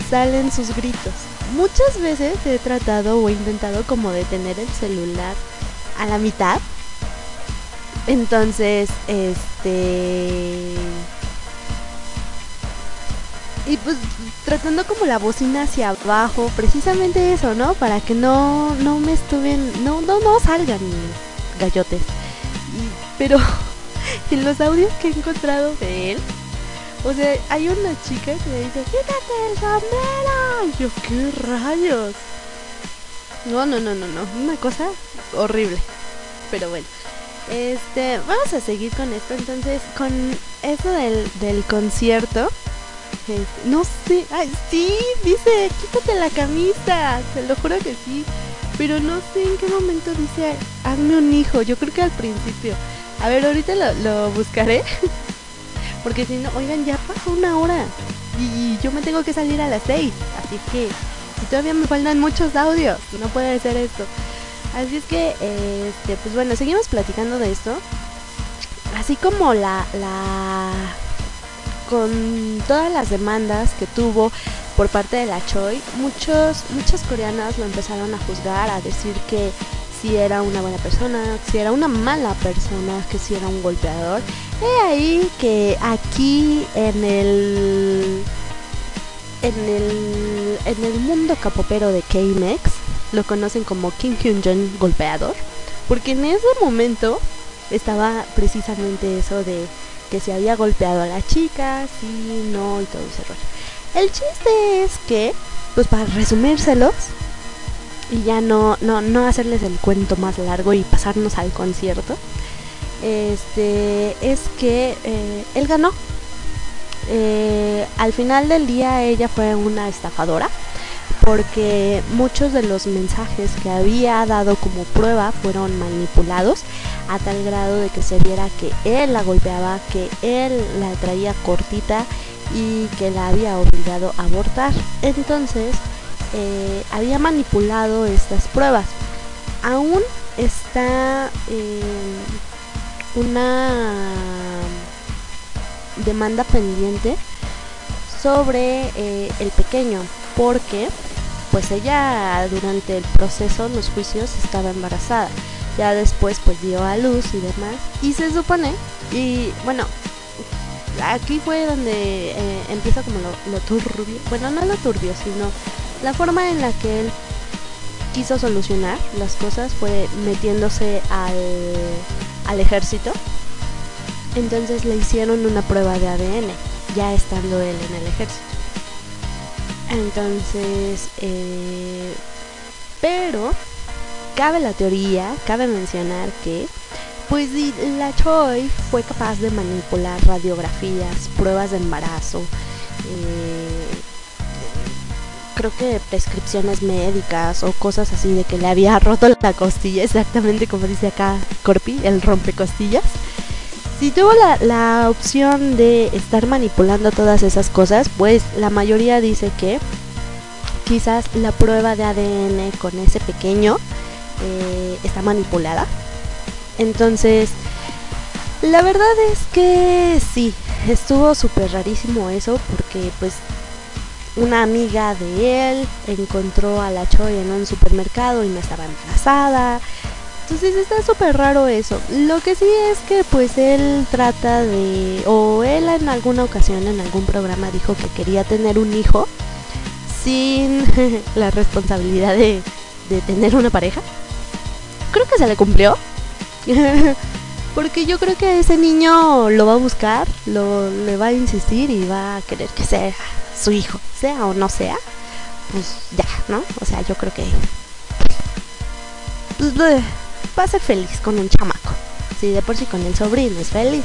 salen sus gritos. Muchas veces he tratado o he intentado como de tener el celular a la mitad. Entonces, este... Y pues tratando como la bocina hacia abajo, precisamente eso, ¿no? Para que no, no me estuvieran, no, no, no salgan gallotes. Pero (laughs) los audios que he encontrado de él, o sea, hay una chica que le dice, quítate el sombrero. Yo, ¿qué rayos? No, no, no, no, no, una cosa horrible. Pero bueno, este, vamos a seguir con esto. Entonces, con eso del, del concierto, no sé, ay, sí, dice, quítate la camisa, te lo juro que sí, pero no sé en qué momento dice, hazme un hijo, yo creo que al principio. A ver, ahorita lo, buscaré, porque si no, oigan, ya pasó una hora y yo me tengo que salir a las seis, así que, y todavía me faltan muchos audios, no puede ser esto. Así es que, este, pues bueno, seguimos platicando de esto. Así como la, la con todas las demandas que tuvo por parte de la Choi, muchos, muchas coreanas lo empezaron a juzgar, a decir que si era una buena persona, si era una mala persona, que si era un golpeador. He ahí que aquí en el en el en el mundo capopero de K-Mex lo conocen como Kim Hyun Jong golpeador, porque en ese momento estaba precisamente eso de que se había golpeado a la chica, sí, no y todo ese rollo. El chiste es que, pues para resumírselos y ya no, no, no hacerles el cuento más largo y pasarnos al concierto, este es que eh, él ganó. Eh, al final del día ella fue una estafadora porque muchos de los mensajes que había dado como prueba fueron manipulados. a tal grado de que se viera que él la golpeaba, que él la traía cortita y que la había obligado a abortar. Entonces, eh, había manipulado estas pruebas. Aún está eh, una demanda pendiente sobre eh, el pequeño, porque pues ella durante el proceso, los juicios, estaba embarazada. Ya después pues dio a luz y demás. Y se supone, y bueno, aquí fue donde empieza como lo, turbio. Bueno, no lo turbio, sino la forma en la que él quiso solucionar las cosas fue metiéndose al, al ejército. Entonces le hicieron una prueba de ADN, ya estando él en el ejército. Entonces, eh, pero cabe la teoría, cabe mencionar que pues la Choi fue capaz de manipular radiografías, pruebas de embarazo, eh, creo que prescripciones médicas o cosas así de que le había (laughs) roto la costilla, exactamente como dice acá Corpi, el rompecostillas. Si tuvo la, la opción de estar manipulando todas esas cosas, pues la mayoría dice que quizás la prueba de ADN con ese pequeño eh, está manipulada. Entonces, la verdad es que sí, estuvo súper rarísimo eso porque pues una amiga de él encontró a la Choi en un supermercado y no estaba embarazada. Entonces está súper raro eso. Lo que sí es que pues él trata de, o él en alguna ocasión en algún programa dijo que quería tener un hijo sin (laughs) la responsabilidad de, de tener una pareja. Creo que se le cumplió. (laughs) Porque yo creo que ese niño lo va a buscar, lo, le va a insistir y va a querer que sea su hijo, sea o no sea, pues ya, ¿no? O sea, yo creo que pues, va a ser feliz con un chamaco. Si de por sí con el sobrino es feliz.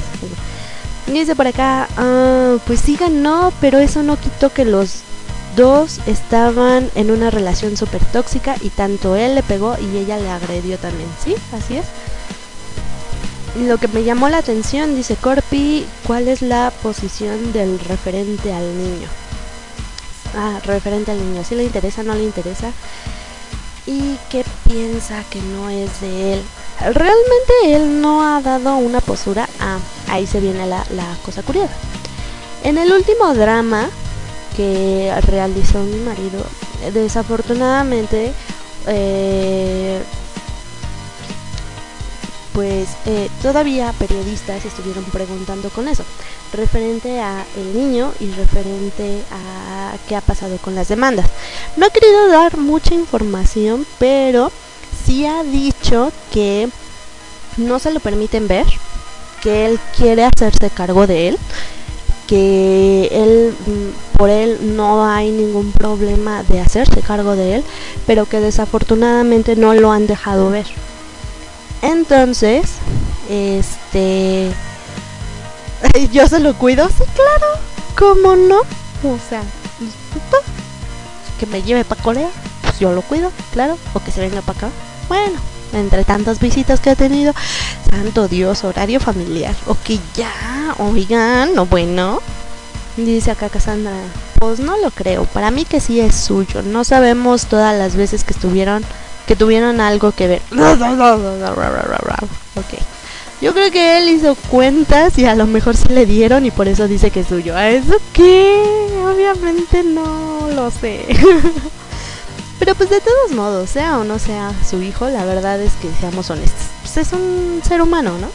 Y dice por acá, ah, pues sí ganó, pero eso no quitó que los dos estaban en una relación súper tóxica y tanto él le pegó y ella le agredió también. Sí, así es. Lo que me llamó la atención, dice Corpi, ¿cuál es la posición del referente al niño? Ah, referente al niño, si le interesa, no le interesa. ¿Y qué piensa que no es de él? Realmente él no ha dado una postura. Ah, ahí se viene la, la cosa curiosa. En el último drama que realizó mi marido, desafortunadamente, eh, pues eh, todavía periodistas estuvieron preguntando con eso, referente a el niño y referente a qué ha pasado con las demandas. No ha querido dar mucha información, pero sí ha dicho que no se lo permiten ver, que él quiere hacerse cargo de él, que él mm, por él no hay ningún problema de hacerse cargo de él, pero que desafortunadamente no lo han dejado ver. Entonces, este. (laughs) Yo se lo cuido, sí, claro. ¿Cómo no? O sea, que me lleve para Corea, pues yo lo cuido, claro. O que se venga para acá. Bueno, entre tantas visitas que he tenido, santo Dios, horario familiar. O que ya, oigan, no bueno. Dice acá Cassandra, pues no lo creo. Para mí que sí es suyo. No sabemos todas las veces que estuvieron que tuvieron algo que ver. (laughs) Ok. Yo creo que él hizo cuentas y a lo mejor se le dieron y por eso dice que es suyo. ¿A eso qué? Obviamente no lo sé. (laughs) Pero pues de todos modos, sea o no sea su hijo, la verdad es que seamos honestos. Pues es un ser humano, ¿no?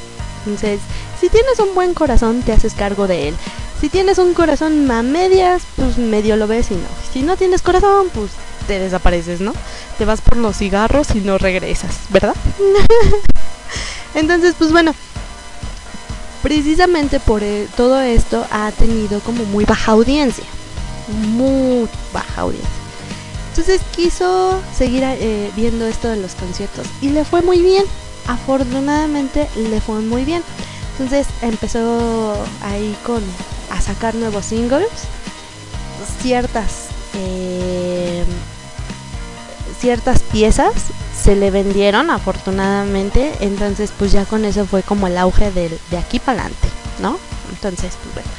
Entonces, si tienes un buen corazón, te haces cargo de él. Si tienes un corazón a medias, pues medio lo ves y no. Si no tienes corazón, pues te desapareces, ¿no? Te vas por los cigarros y no regresas, ¿verdad? (laughs) Entonces, pues bueno, precisamente por eh, todo esto ha tenido como muy baja audiencia. Muy baja audiencia. Entonces quiso seguir eh, viendo esto de los conciertos y le fue muy bien. Afortunadamente le fue muy bien. Entonces empezó ahí con a sacar nuevos singles. Ciertas eh, ciertas piezas se le vendieron afortunadamente, entonces pues ya con eso fue como el auge del- de, aquí para adelante, ¿no? Entonces, pues bueno,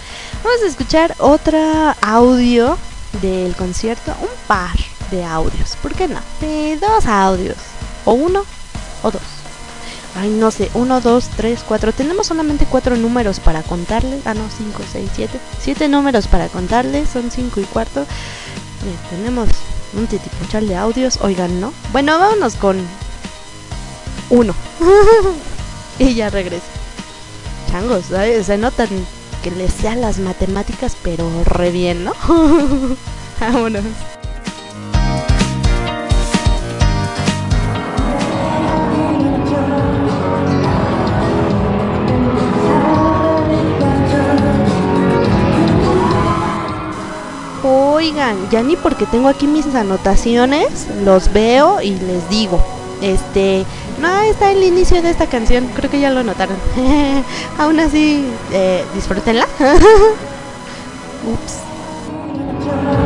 vamos a escuchar otro audio del concierto, un par de audios, ¿por qué no? De dos audios, o uno o dos. Ay, no sé, uno, dos, tres, cuatro. Tenemos solamente cuatro números para contarles. Ah, no, cinco, seis, siete. Siete números para contarles, son cinco y cuarto. Eh, tenemos un titipuchal de audios, oigan, ¿no? Bueno, vámonos con uno. (laughs) y ya regreso. Changos, ¿sabes? se notan que les sean las matemáticas, pero re bien, ¿no? (laughs) Vámonos. Oigan, ya ni porque tengo aquí mis anotaciones, los veo y les digo. Este, no está el inicio de esta canción, creo que ya lo notaron. (laughs) Aún así, eh, disfrútenla. (laughs) Ups.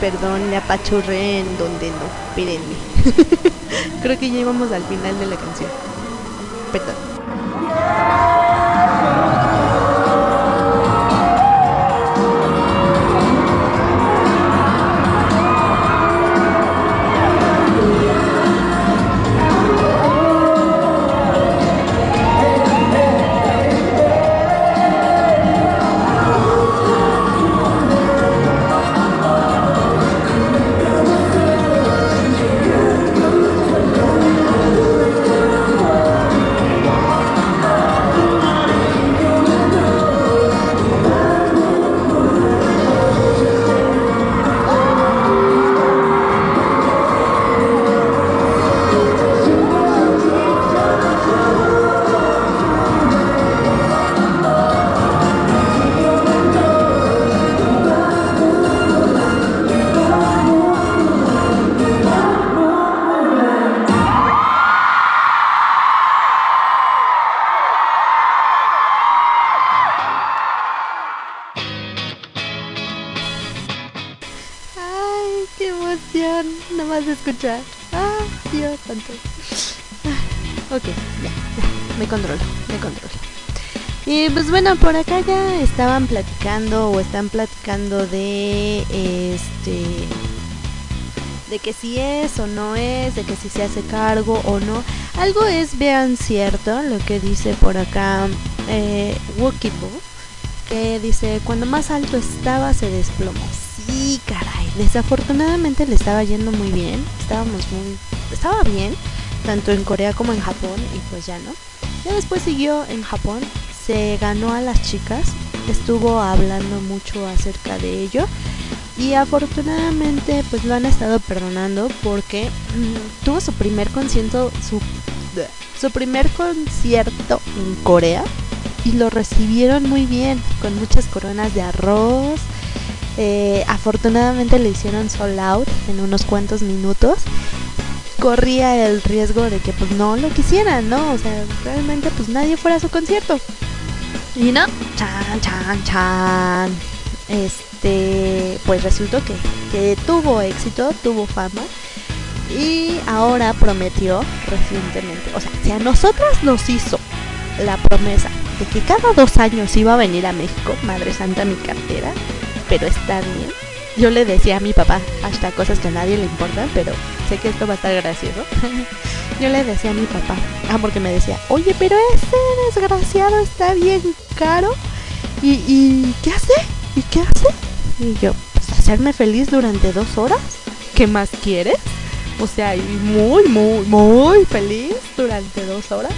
Perdón, le apachurré en donde no. Espérenme. (laughs) Creo que ya íbamos al final de la canción. Perdón. Bueno, por acá ya estaban platicando o están platicando de este de que si es o no es, de que si se hace cargo o no. Algo es vean cierto lo que dice por acá eh, Wokibo, que dice cuando más alto estaba se desplomó. Sí, caray. Desafortunadamente le estaba yendo muy bien. Estábamos muy, estaba bien tanto en Corea como en Japón y pues ya no. Ya después siguió en Japón, se ganó a las chicas, estuvo hablando mucho acerca de ello y afortunadamente pues lo han estado perdonando porque mm, tuvo su primer concierto su, su primer concierto en Corea y lo recibieron muy bien con muchas coronas de arroz eh, afortunadamente le hicieron sold out en unos cuantos minutos corría el riesgo de que pues no lo quisieran, ¿no? O sea, realmente pues nadie fuera a su concierto. Y no, chan, chan, chan. Este, pues resultó que, tuvo éxito, tuvo fama. Y ahora prometió recientemente, o sea, si a nosotros nos hizo la promesa de que cada dos años iba a venir a México, Madre Santa mi cartera, pero está bien. Yo le decía a mi papá, hasta cosas que a nadie le importan, pero sé que esto va a estar gracioso. (laughs) Yo le decía a mi papá, ah, porque me decía, oye, pero ese desgraciado está bien caro. ¿Y, qué hace? ¿Y qué hace? Y yo, pues hacerme feliz durante dos horas. ¿Qué más quieres? O sea, y muy, muy, muy feliz durante dos horas.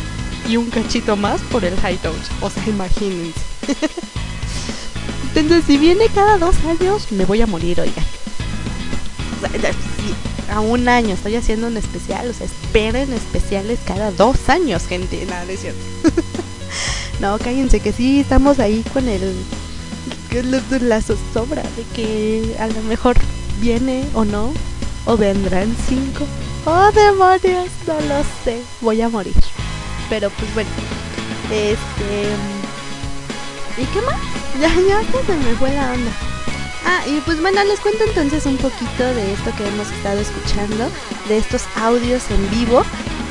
Y un cachito más por el high touch. O sea, imagínense. (laughs) Entonces, si viene cada dos años, me voy a morir, oigan. O a un año estoy haciendo un especial, o sea, esperen especiales cada dos años, gente. Nada, no cierto. (laughs) no, cállense, que sí estamos ahí con el. La zozobra de que a lo mejor viene o no, o vendrán cinco. Oh, demonios, no lo sé. Voy a morir. Pero pues bueno, este. ¿Y qué más? (laughs) Ya, ya, ya se me fue la onda. Ah, y pues bueno, les cuento entonces un poquito de esto que hemos estado escuchando, de estos audios en vivo.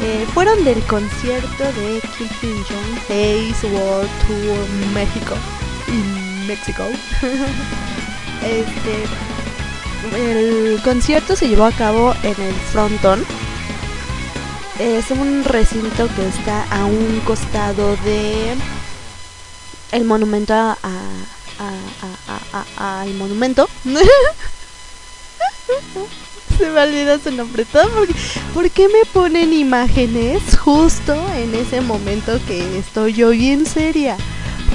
Eh, fueron del concierto de Kim Jong Face World Tour México y México. (laughs) este, el concierto se llevó a cabo en el Fronton. Es un recinto que está a un costado de el monumento a al monumento. (laughs) (laughs) Se me olvidó su nombre todo porque ¿por qué me ponen imágenes justo en ese momento que estoy yo bien seria?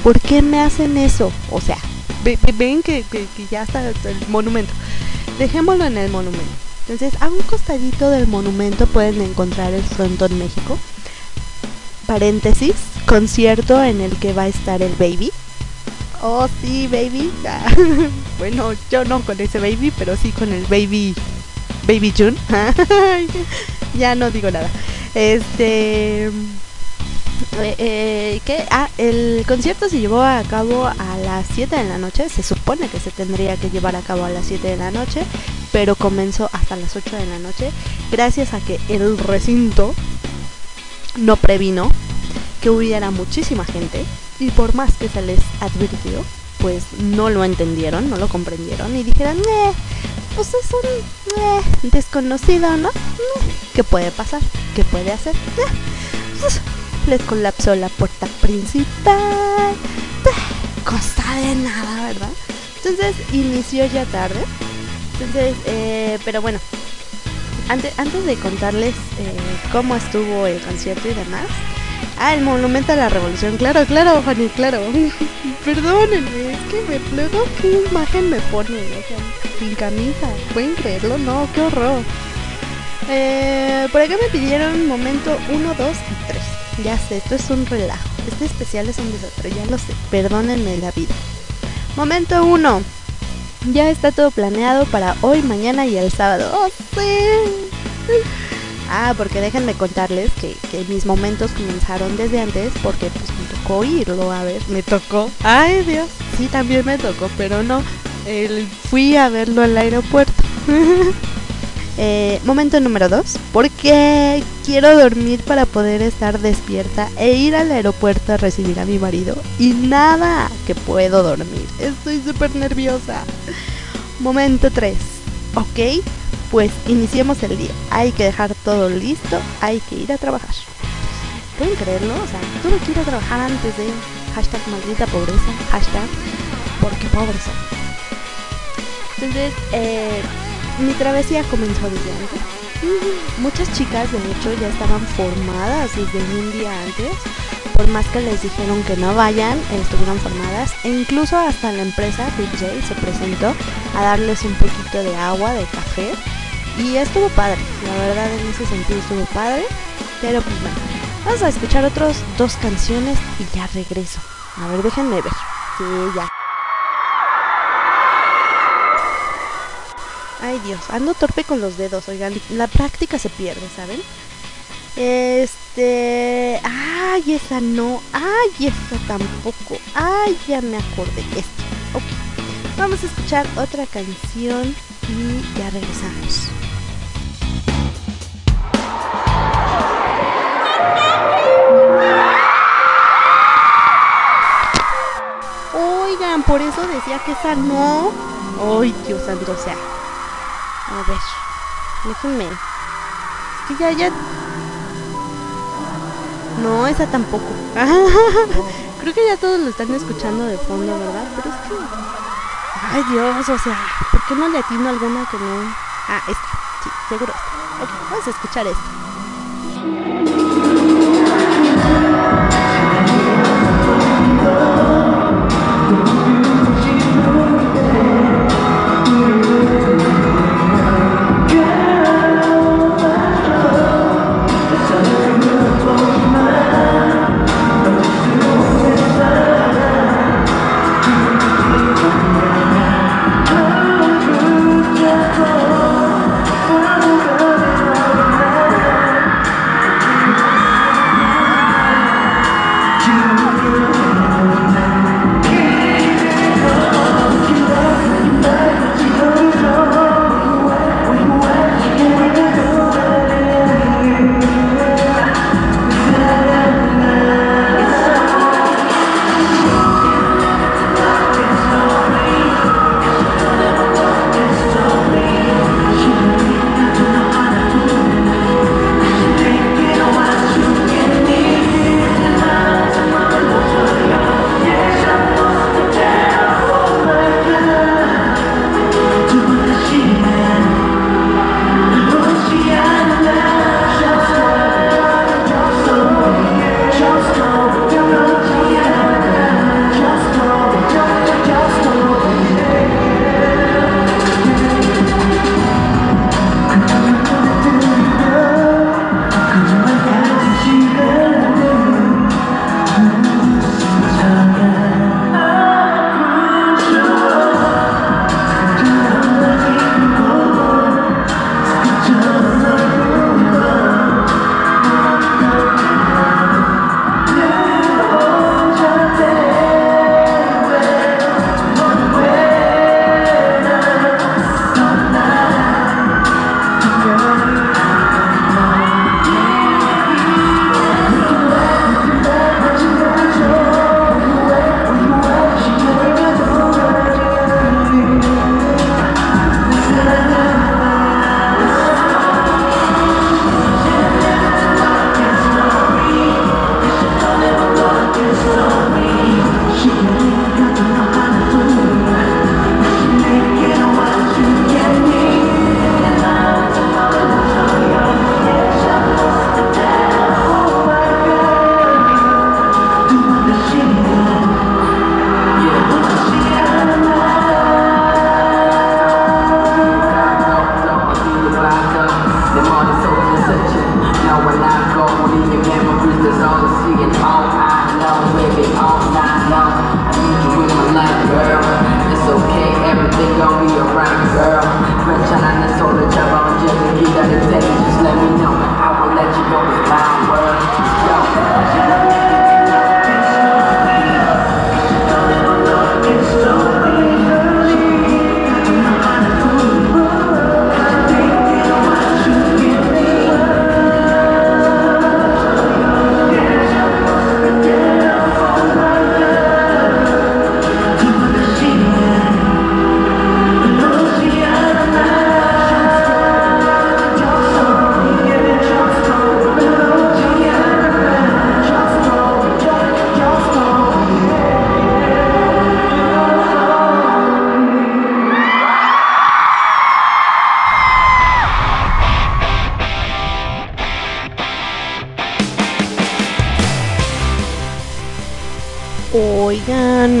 ¿Por qué me hacen eso? O sea, ven, que, que, ya está el monumento. Dejémoslo en el monumento. Entonces, a un costadito del monumento pueden encontrar el Frontón México paréntesis, concierto en el que va a estar el baby. Oh, sí, baby. (laughs) Bueno, yo no con ese baby, pero sí con el baby. Baby June. (laughs) ya no digo nada. Este. Eh, eh, ¿Qué? Ah, el concierto se llevó a cabo a las 7 de la noche. Se supone que se tendría que llevar a cabo a las 7 de la noche. pero comenzó hasta las 8 de la noche gracias a que el recinto no previno que hubiera muchísima gente y por más que se les advirtió, pues no lo entendieron, no lo comprendieron y dijeron, eh, pues es un eh, desconocido, ¿no? Eh, ¿Qué puede pasar? ¿Qué puede hacer? Eh, pues, les colapsó la puerta principal. Costa de nada, ¿verdad? Entonces inició ya tarde. Entonces, eh, pero bueno, antes, antes de contarles cómo estuvo el concierto y demás. Ah, el Monumento a la Revolución, claro, claro, Fanny, claro. (laughs) Perdónenme, es que me luego qué imagen me ponen, o sea, sin camisa. ¿Pueden creerlo? No, qué horror. Eh, por acá me pidieron momento 1, 2 y 3. Ya sé, esto es un relajo. Este especial es un desastre, ya lo sé. Perdónenme la vida. Momento 1. Ya está todo planeado para hoy, mañana y el sábado. ¡Oh, sí! Ah, porque déjenme contarles que, que mis momentos comenzaron desde antes porque pues me tocó irlo a ver. Me tocó. Ay, Dios. Sí, también me tocó, pero no. Fui a verlo al aeropuerto. (laughs) Eh, momento número 2. Porque quiero dormir para poder estar despierta e ir al aeropuerto a recibir a mi marido. Y nada, que puedo dormir. Estoy súper nerviosa. Momento 3. Ok, pues iniciemos el día. Hay que dejar todo listo. Hay que ir a trabajar. ¿Pueden creerlo? O sea, tuve que ir a trabajar antes de hashtag maldita pobreza. Hashtag porque pobre soy. Entonces, eh, mi travesía comenzó desde antes. Muchas chicas, de hecho, ya estaban formadas desde un día antes. Por más que les dijeron que no vayan, estuvieron formadas. E incluso hasta la empresa Big J se presentó a darles un poquito de agua, de café. Y estuvo padre, la verdad en ese sentido estuvo padre. Pero pues bueno, vamos a escuchar otros dos canciones y ya regreso. A ver, déjenme ver. Sí, ya. Ay Dios, ando torpe con los dedos, oigan, la práctica se pierde, ¿saben? Este... Ay, esa no. Ay, esa tampoco. Ay, ya me acordé. Esta. Ok. Vamos a escuchar otra canción y ya regresamos. Oigan, por eso decía que esa no. Ay, Dios santo, sea. A ver, déjenme. Es que ya, ya. No, esa tampoco. (laughs) Creo que ya todos lo están escuchando de fondo, ¿verdad? Pero es que. Ay, Dios, o sea, ¿por qué no le atino alguna que no? Ah, esta. Sí, seguro esta. Ok, vamos a escuchar esta.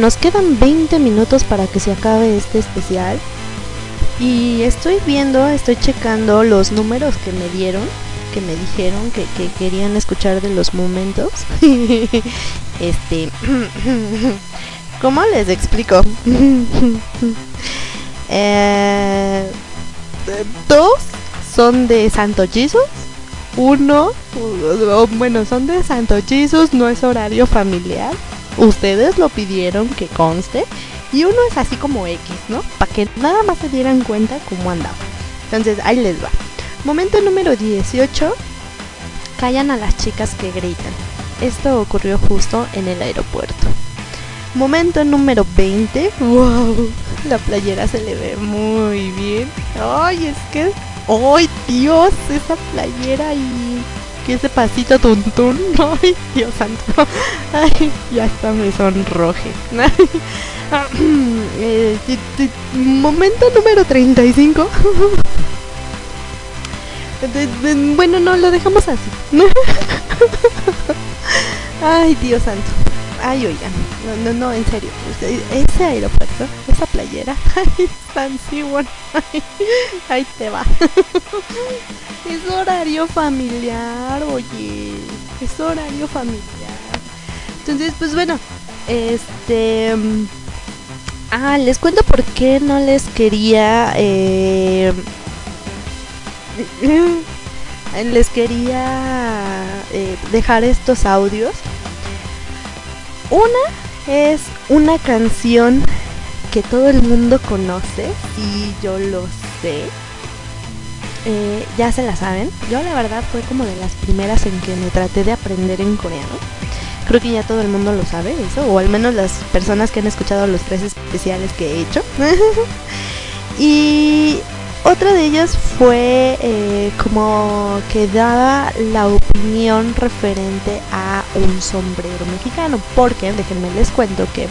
Nos quedan 20 minutos para que se acabe este especial. Y estoy viendo, estoy checando los números que me dieron, que me dijeron que, que querían escuchar de los momentos. (laughs) este. (clears throat) ¿Cómo les explico? (laughs) eh, dos son de Santo Jesus. Uno, bueno, son de Santo Jesus, no es horario familiar. Ustedes lo pidieron que conste. Y uno es así como X, ¿no? Para que nada más se dieran cuenta cómo andaba. Entonces, ahí les va. Momento número 18. Callan a las chicas que gritan. Esto ocurrió justo en el aeropuerto. Momento número 20. ¡Wow! La playera se le ve muy bien. ¡Ay, es que! ¡Ay, Dios! Esa playera y. ese pasito tuntún. (laughs) ¡Ay, Dios santo! ¡Ay, ya hasta me sonroje! (laughs) Eh, momento número 35. (laughs) De- de- bueno, no, lo dejamos así. Ay, Dios santo. Ay, oigan. No, no, no, en serio. Ese- aeropuerto, esa playera. (laughs) Ay, San Simón. Ay, ahí te va. (laughs) Es horario familiar, oye. Es horario familiar. Entonces, pues bueno. Este. mm, Ah, les cuento por qué no les quería. Eh, (laughs) les quería eh, dejar estos audios. Una es una canción que todo el mundo conoce y yo lo sé. Eh, ya se la saben. Yo la verdad fue como de las primeras en que me traté de aprender en coreano. Creo que ya todo el mundo lo sabe eso, o al menos las personas que han escuchado los tres especiales que he hecho. (laughs) y otra de ellas fue eh, como que daba la opinión referente a un sombrero mexicano, porque déjenme les cuento que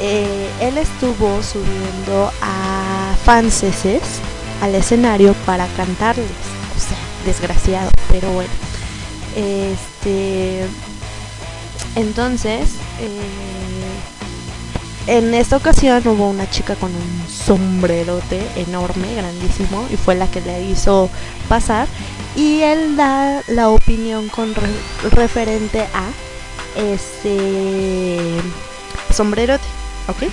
eh, él estuvo subiendo a fanses al escenario para cantarles, o sea, desgraciado, pero bueno. Este entonces, eh, en esta ocasión hubo una chica con un sombrerote enorme, grandísimo, y fue la que le hizo pasar. Y él da la opinión con re- referente a ese sombrerote, ¿ok?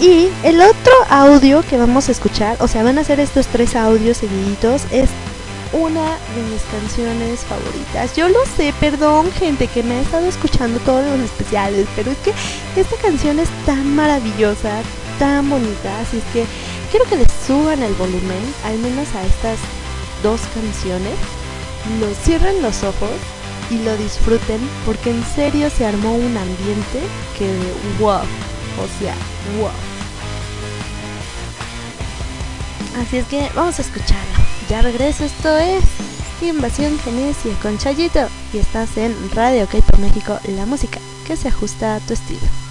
Y el otro audio que vamos a escuchar, o sea, van a ser estos tres audios seguiditos, es una de mis canciones favoritas. Yo lo sé, perdón gente que me ha estado escuchando todos los especiales, pero es que esta canción es tan maravillosa, tan bonita, así es que quiero que le suban el volumen, al menos a estas dos canciones, lo cierren los ojos y lo disfruten, porque en serio se armó un ambiente que wow, o sea, wow. Así es que vamos a escucharlo. Ya regreso, esto es Invasión Genesia con Chayito y estás en Radio OK por México, la música que se ajusta a tu estilo.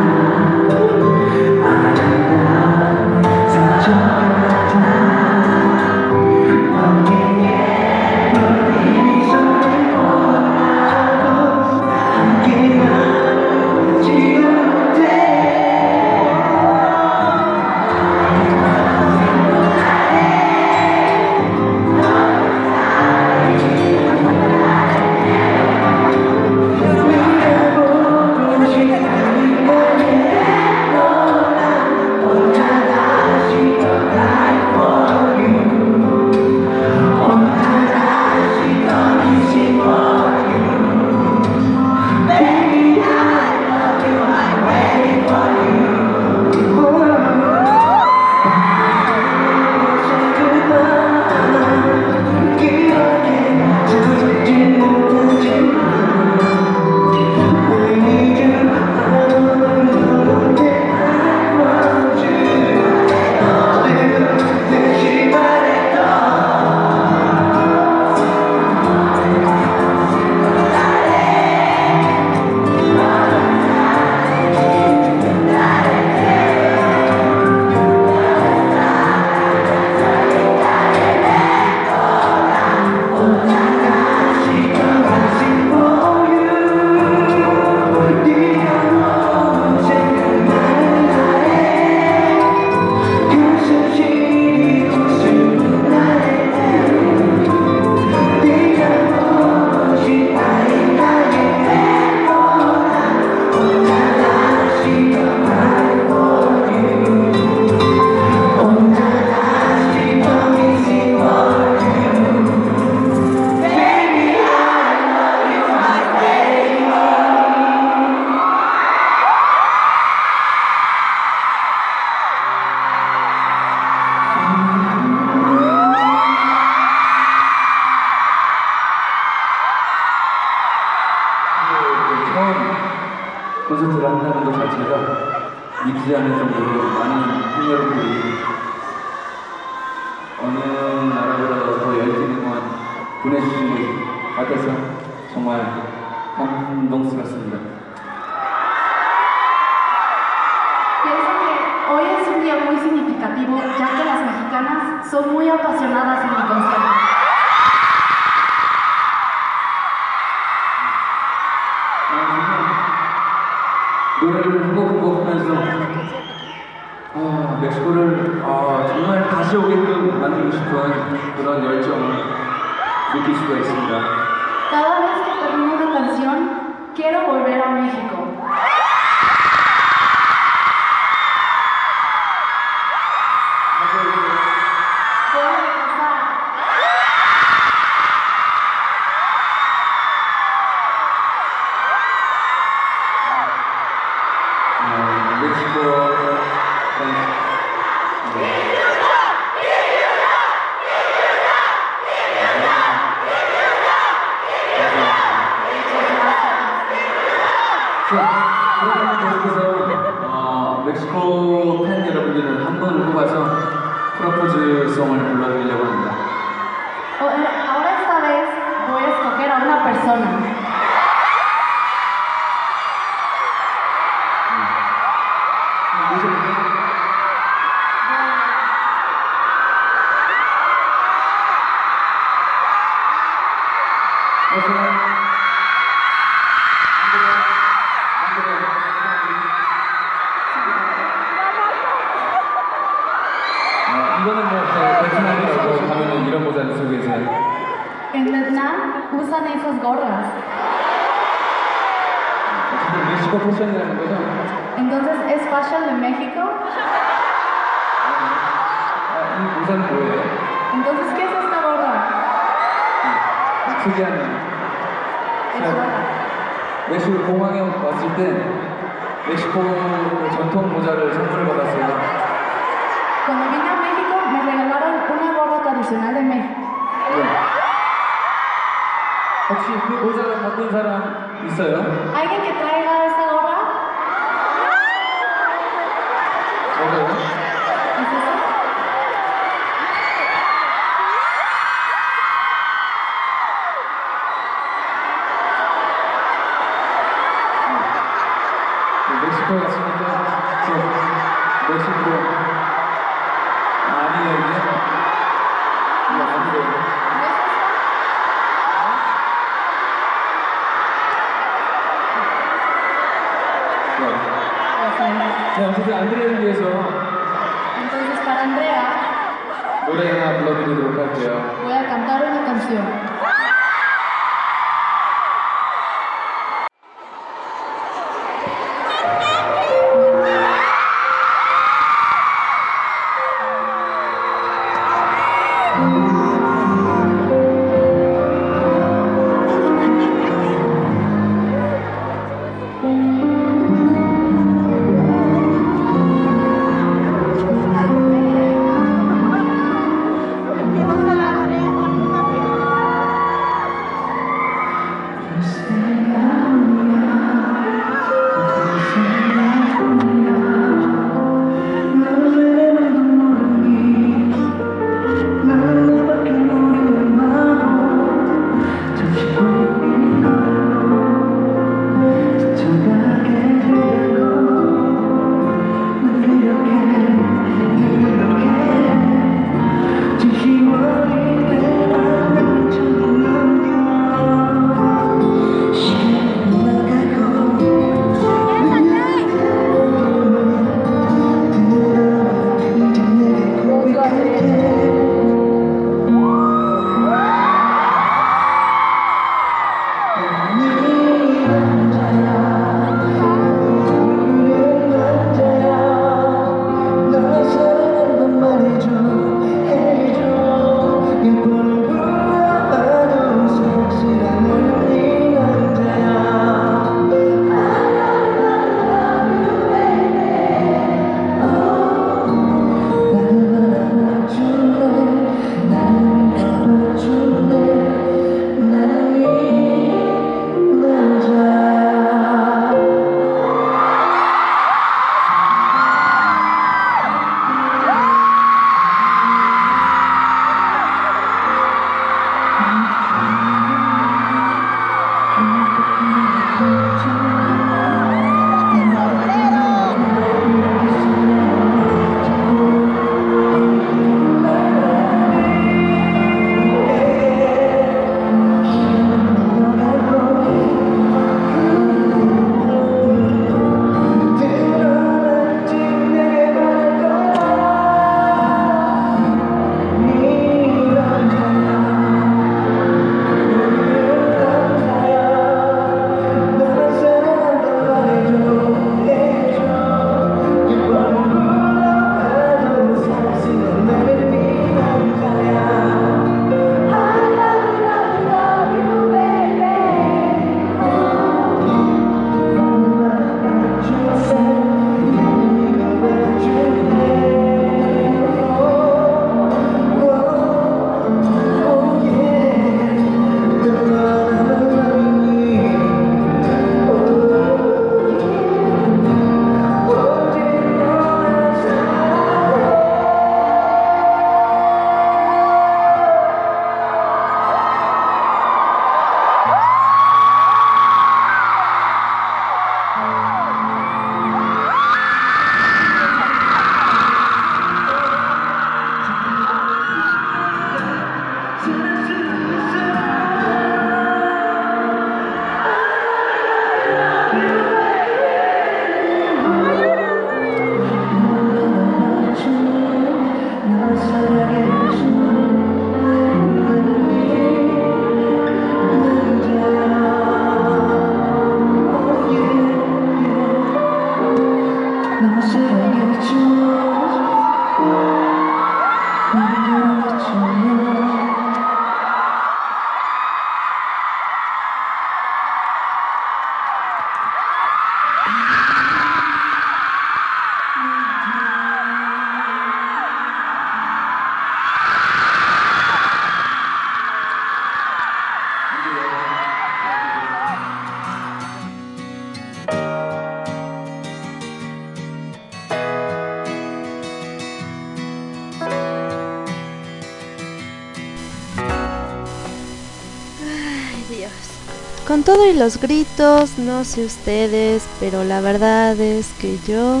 Todo y los gritos, no sé ustedes, pero la verdad es que yo...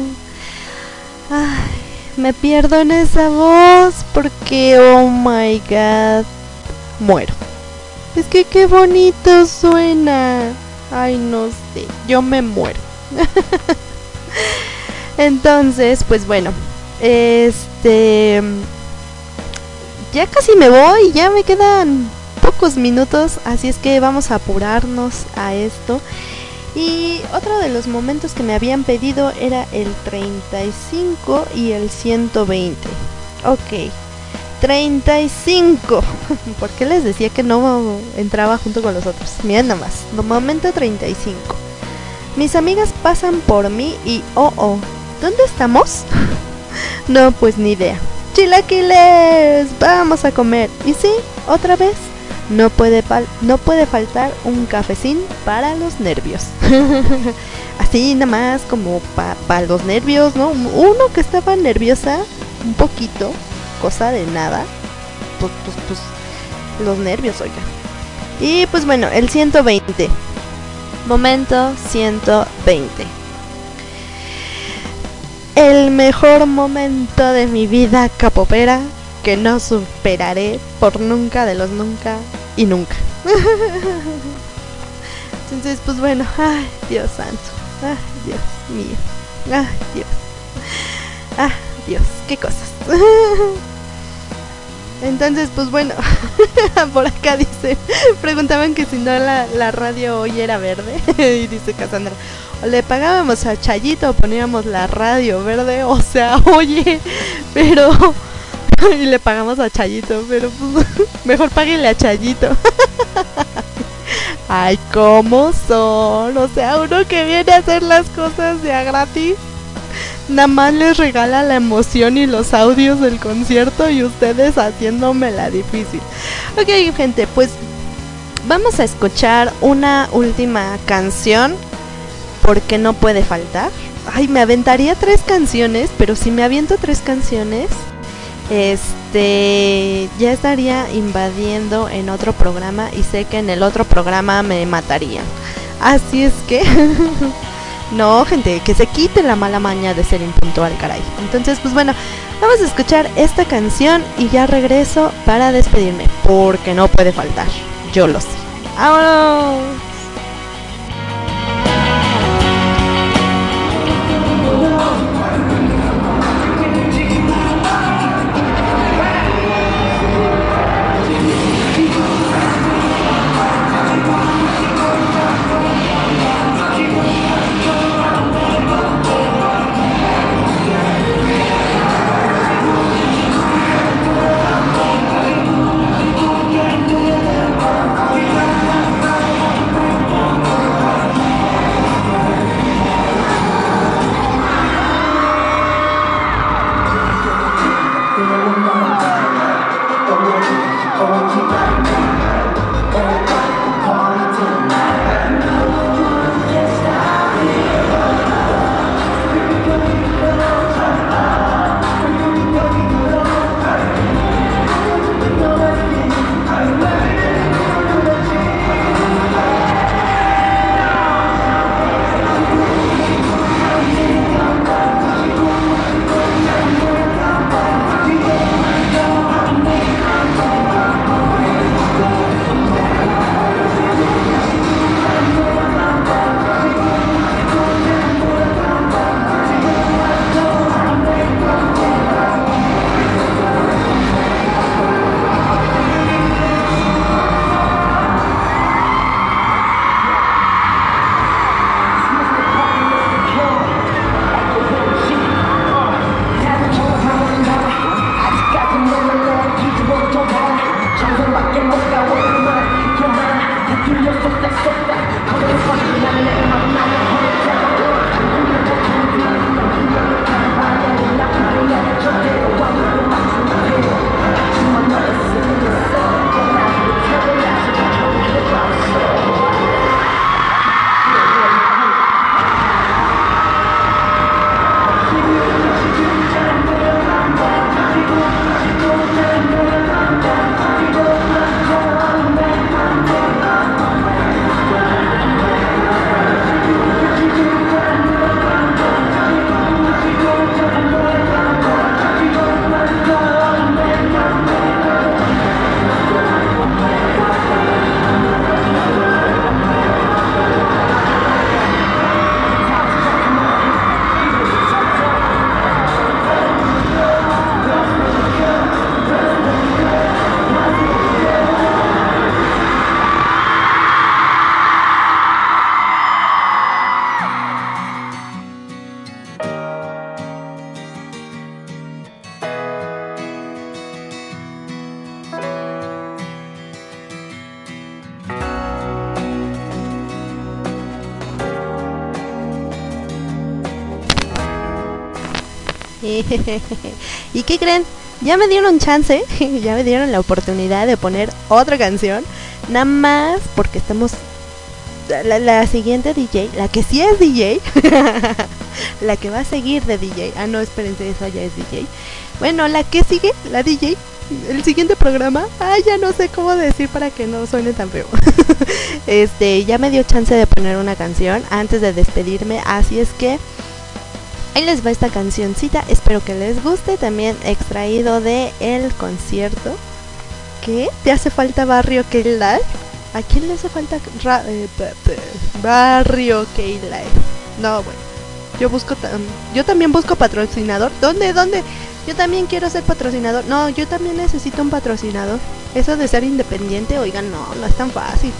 Ay, me pierdo en esa voz porque, oh my god, muero. Es que qué bonito suena. Ay, no sé, yo me muero. (laughs) Entonces, pues bueno, este... Ya casi me voy, ya me quedan pocos minutos, así es que vamos a apurarnos a esto. Y otro de los momentos que me habían pedido era el 35 y el 120. Ok, 35. (laughs) ¿Por qué les decía que no entraba junto con los otros? Miren nada más, momento 35. Mis amigas pasan por mí y oh oh, ¿dónde estamos? (laughs) no, pues ni idea. Chilaquiles, vamos a comer. Y sí, otra vez no puede, no puede faltar un cafecín para los nervios. (laughs) Así nada más como para los nervios, ¿no? Uno que estaba nerviosa, un poquito, cosa de nada. Pues, pues, pues, los nervios, oiga. Y pues bueno, el 120. Momento 120. El mejor momento de mi vida capopera que no superaré por nunca de los nunca y nunca. (laughs) Entonces, pues bueno, ay, Dios santo, ay, Dios mío, ay, Dios, ay, Dios, qué cosas. (laughs) Entonces, pues bueno, (laughs) por acá dice, preguntaban que si no la, la radio hoy era verde, y dice Cassandra, o le pagábamos a Chayito poníamos la radio verde, o sea, oye, pero (laughs) y le pagamos a Chayito, pero pues (laughs) mejor páguenle a Chayito. (laughs) Ay, ¿cómo son? O sea, uno que viene a hacer las cosas de a gratis, nada más les regala la emoción y los audios del concierto y ustedes haciéndome la difícil. Ok, gente, pues vamos a escuchar una última canción porque no puede faltar. Ay, me aventaría tres canciones, pero si me aviento tres canciones, este ya estaría invadiendo en otro programa y sé que en el otro programa me matarían. Así es que (laughs) no, gente, que se quite la mala maña de ser impuntual, caray. Entonces, pues bueno, vamos a escuchar esta canción y ya regreso para despedirme, porque no puede faltar. Yo lo sé. ¡Vámonos! (laughs) ¿Y qué creen? Ya me dieron chance, (laughs) ya me dieron la oportunidad de poner otra canción. Nada más porque estamos... La, siguiente DJ, la que sí es DJ, (laughs) la que va a seguir de DJ. Ah, no, espérense, esa ya es DJ. Bueno, la que sigue, la DJ, el siguiente programa, ah, ya no sé cómo decir para que no suene tan feo. este, ya me dio chance de poner una canción antes de despedirme, así es que ahí les va esta cancioncita, espero que les guste, también extraído de el concierto. ¿Qué? ¿Te hace falta Barrio K-Live? ¿A quién le hace falta eh, Barrio K-Live? No, bueno. Yo busco tam- yo también busco patrocinador. ¿Dónde? ¿Dónde? Yo también quiero ser patrocinador. No, yo también necesito un patrocinador. Eso de ser independiente, oigan, no, no es tan fácil.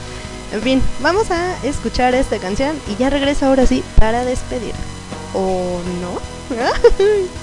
En fin, vamos a escuchar esta canción y ya regreso ahora sí para despedir. ¿O no? (laughs)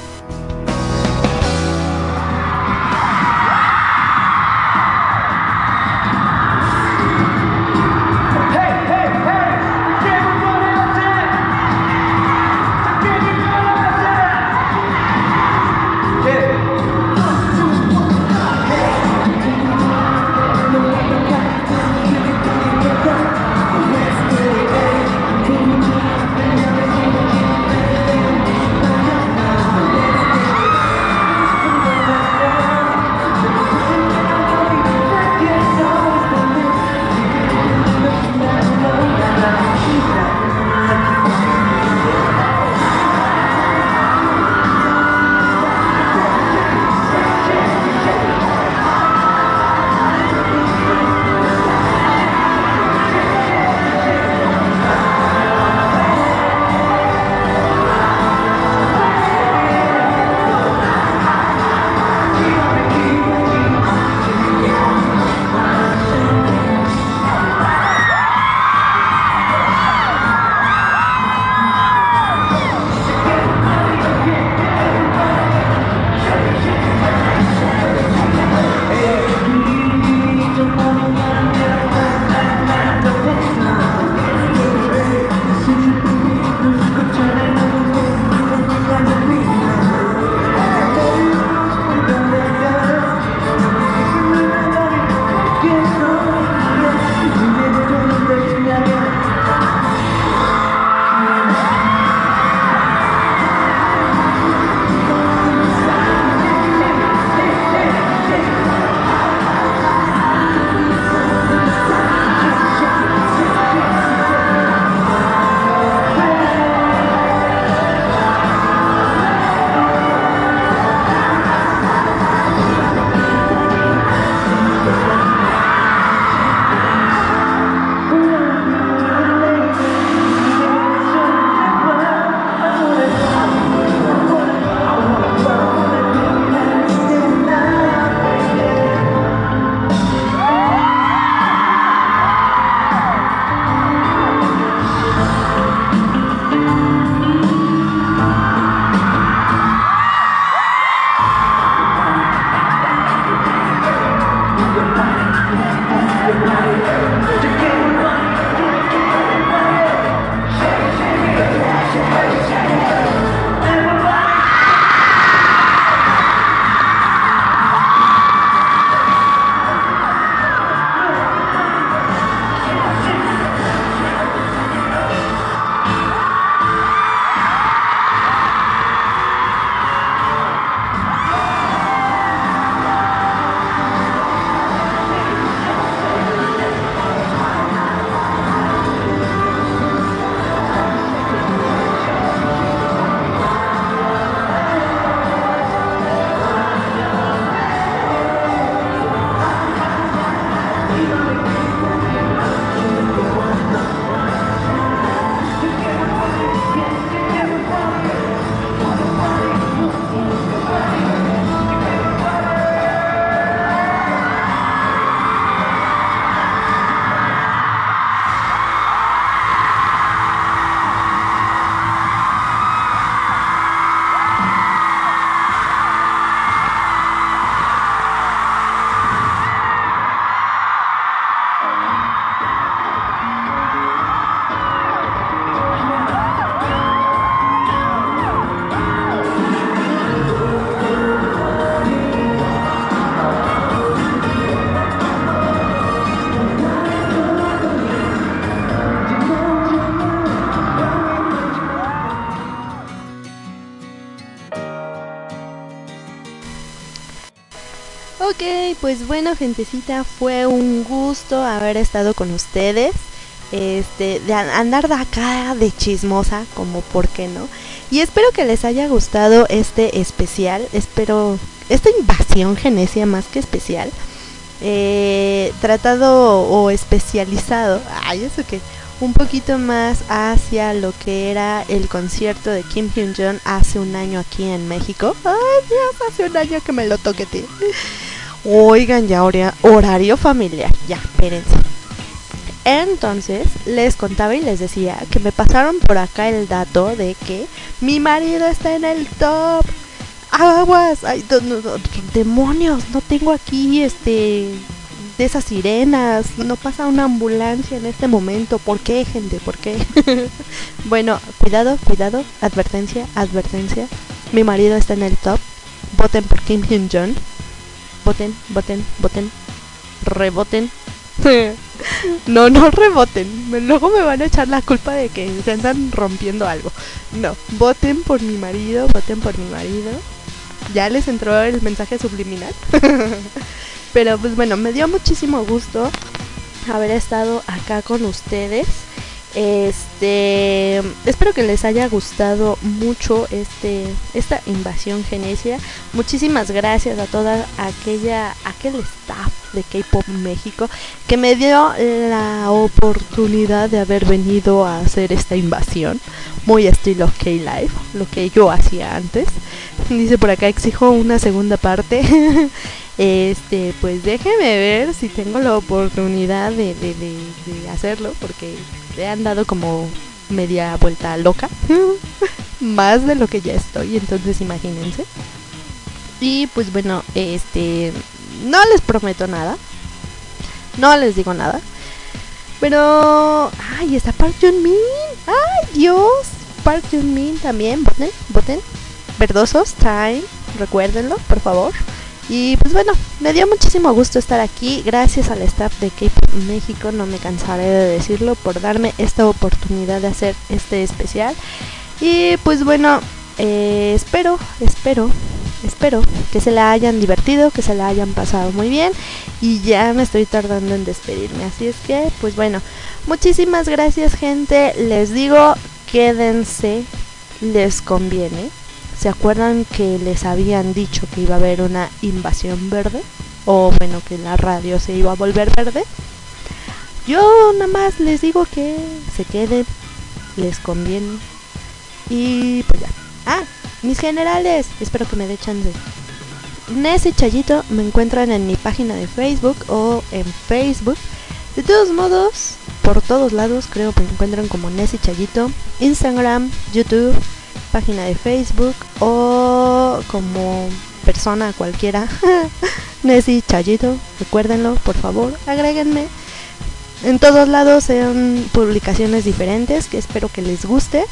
pues bueno, gentecita, fue un gusto haber estado con ustedes. Este, de andar de acá de chismosa, como por qué no. Y espero que les haya gustado este especial. Espero esta invasión genesia más que especial. Eh, tratado o especializado. Ay, eso que un poquito más hacia lo que era el concierto de Kim Hyun Jong hace un año aquí en México. Ay, Dios, hace un año que me lo toqueté. Oigan, ya horario familiar. Ya, espérense. Entonces les contaba y les decía que me pasaron por acá el dato de que mi marido está en el top. Aguas, ay, demonios, no tengo aquí este de esas sirenas, no pasa una ambulancia en este momento. ¿Por qué, gente? ¿Por qué? (laughs) bueno, cuidado, cuidado, advertencia, advertencia. Mi marido está en el top. Voten por Kim Hyun Jong. Voten, voten, voten. Reboten. no, no reboten. Luego me van a echar la culpa de que se andan rompiendo algo. No, voten por mi marido, voten por mi marido. Ya les entró el mensaje subliminal. (laughs) Pero pues bueno, me dio muchísimo gusto haber estado acá con ustedes. Este, espero que les haya gustado mucho este esta invasión genesia. Muchísimas gracias a toda aquella aquel staff de K-Pop México que me dio la oportunidad de haber venido a hacer esta invasión, muy estilo K-Live, lo que yo hacía antes. Dice por acá exijo una segunda parte. (laughs) este, pues déjeme ver si tengo la oportunidad de, de, de hacerlo porque he andado como media vuelta loca. (laughs) Más de lo que ya estoy, entonces imagínense. Y pues bueno, este no les prometo nada. No les digo nada. Pero ay, está Park Jun Min. Ay, Dios. Park Jun Min también, voten, voten. Verdosos time, recuérdenlo, por favor. Y pues bueno, me dio muchísimo gusto estar aquí. Gracias al staff de Cape México, no me cansaré de decirlo, por darme esta oportunidad de hacer este especial. Y pues bueno, eh, espero, espero, espero que se la hayan divertido, que se la hayan pasado muy bien. Y ya me estoy tardando en despedirme. Así es que, pues bueno, muchísimas gracias gente. Les digo, quédense, les conviene. ¿Se acuerdan que les habían dicho que iba a haber una invasión verde? O bueno, que la radio se iba a volver verde. Yo nada más les digo que se queden, les conviene. Y pues ya. Ah, mis generales, espero que me dé chance. Ness y Chayito me encuentran en mi página de Facebook o en Facebook. De todos modos, por todos lados creo que me encuentran como Ness y Chayito. Instagram, YouTube, página de Facebook o como persona cualquiera. (laughs) Nessie Chayito, recuérdenlo, por favor, agréguenme. En todos lados sean publicaciones diferentes que espero que les guste.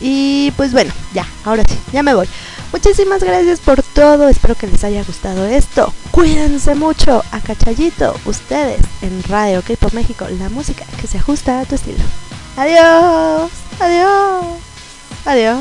Y pues bueno, ya, ahora sí, ya me voy. Muchísimas gracias por todo, espero que les haya gustado esto. Cuídense mucho, a Cachayito, ustedes en Radio K-Pop México, la música que se ajusta a tu estilo. Adiós, adiós. Adiós.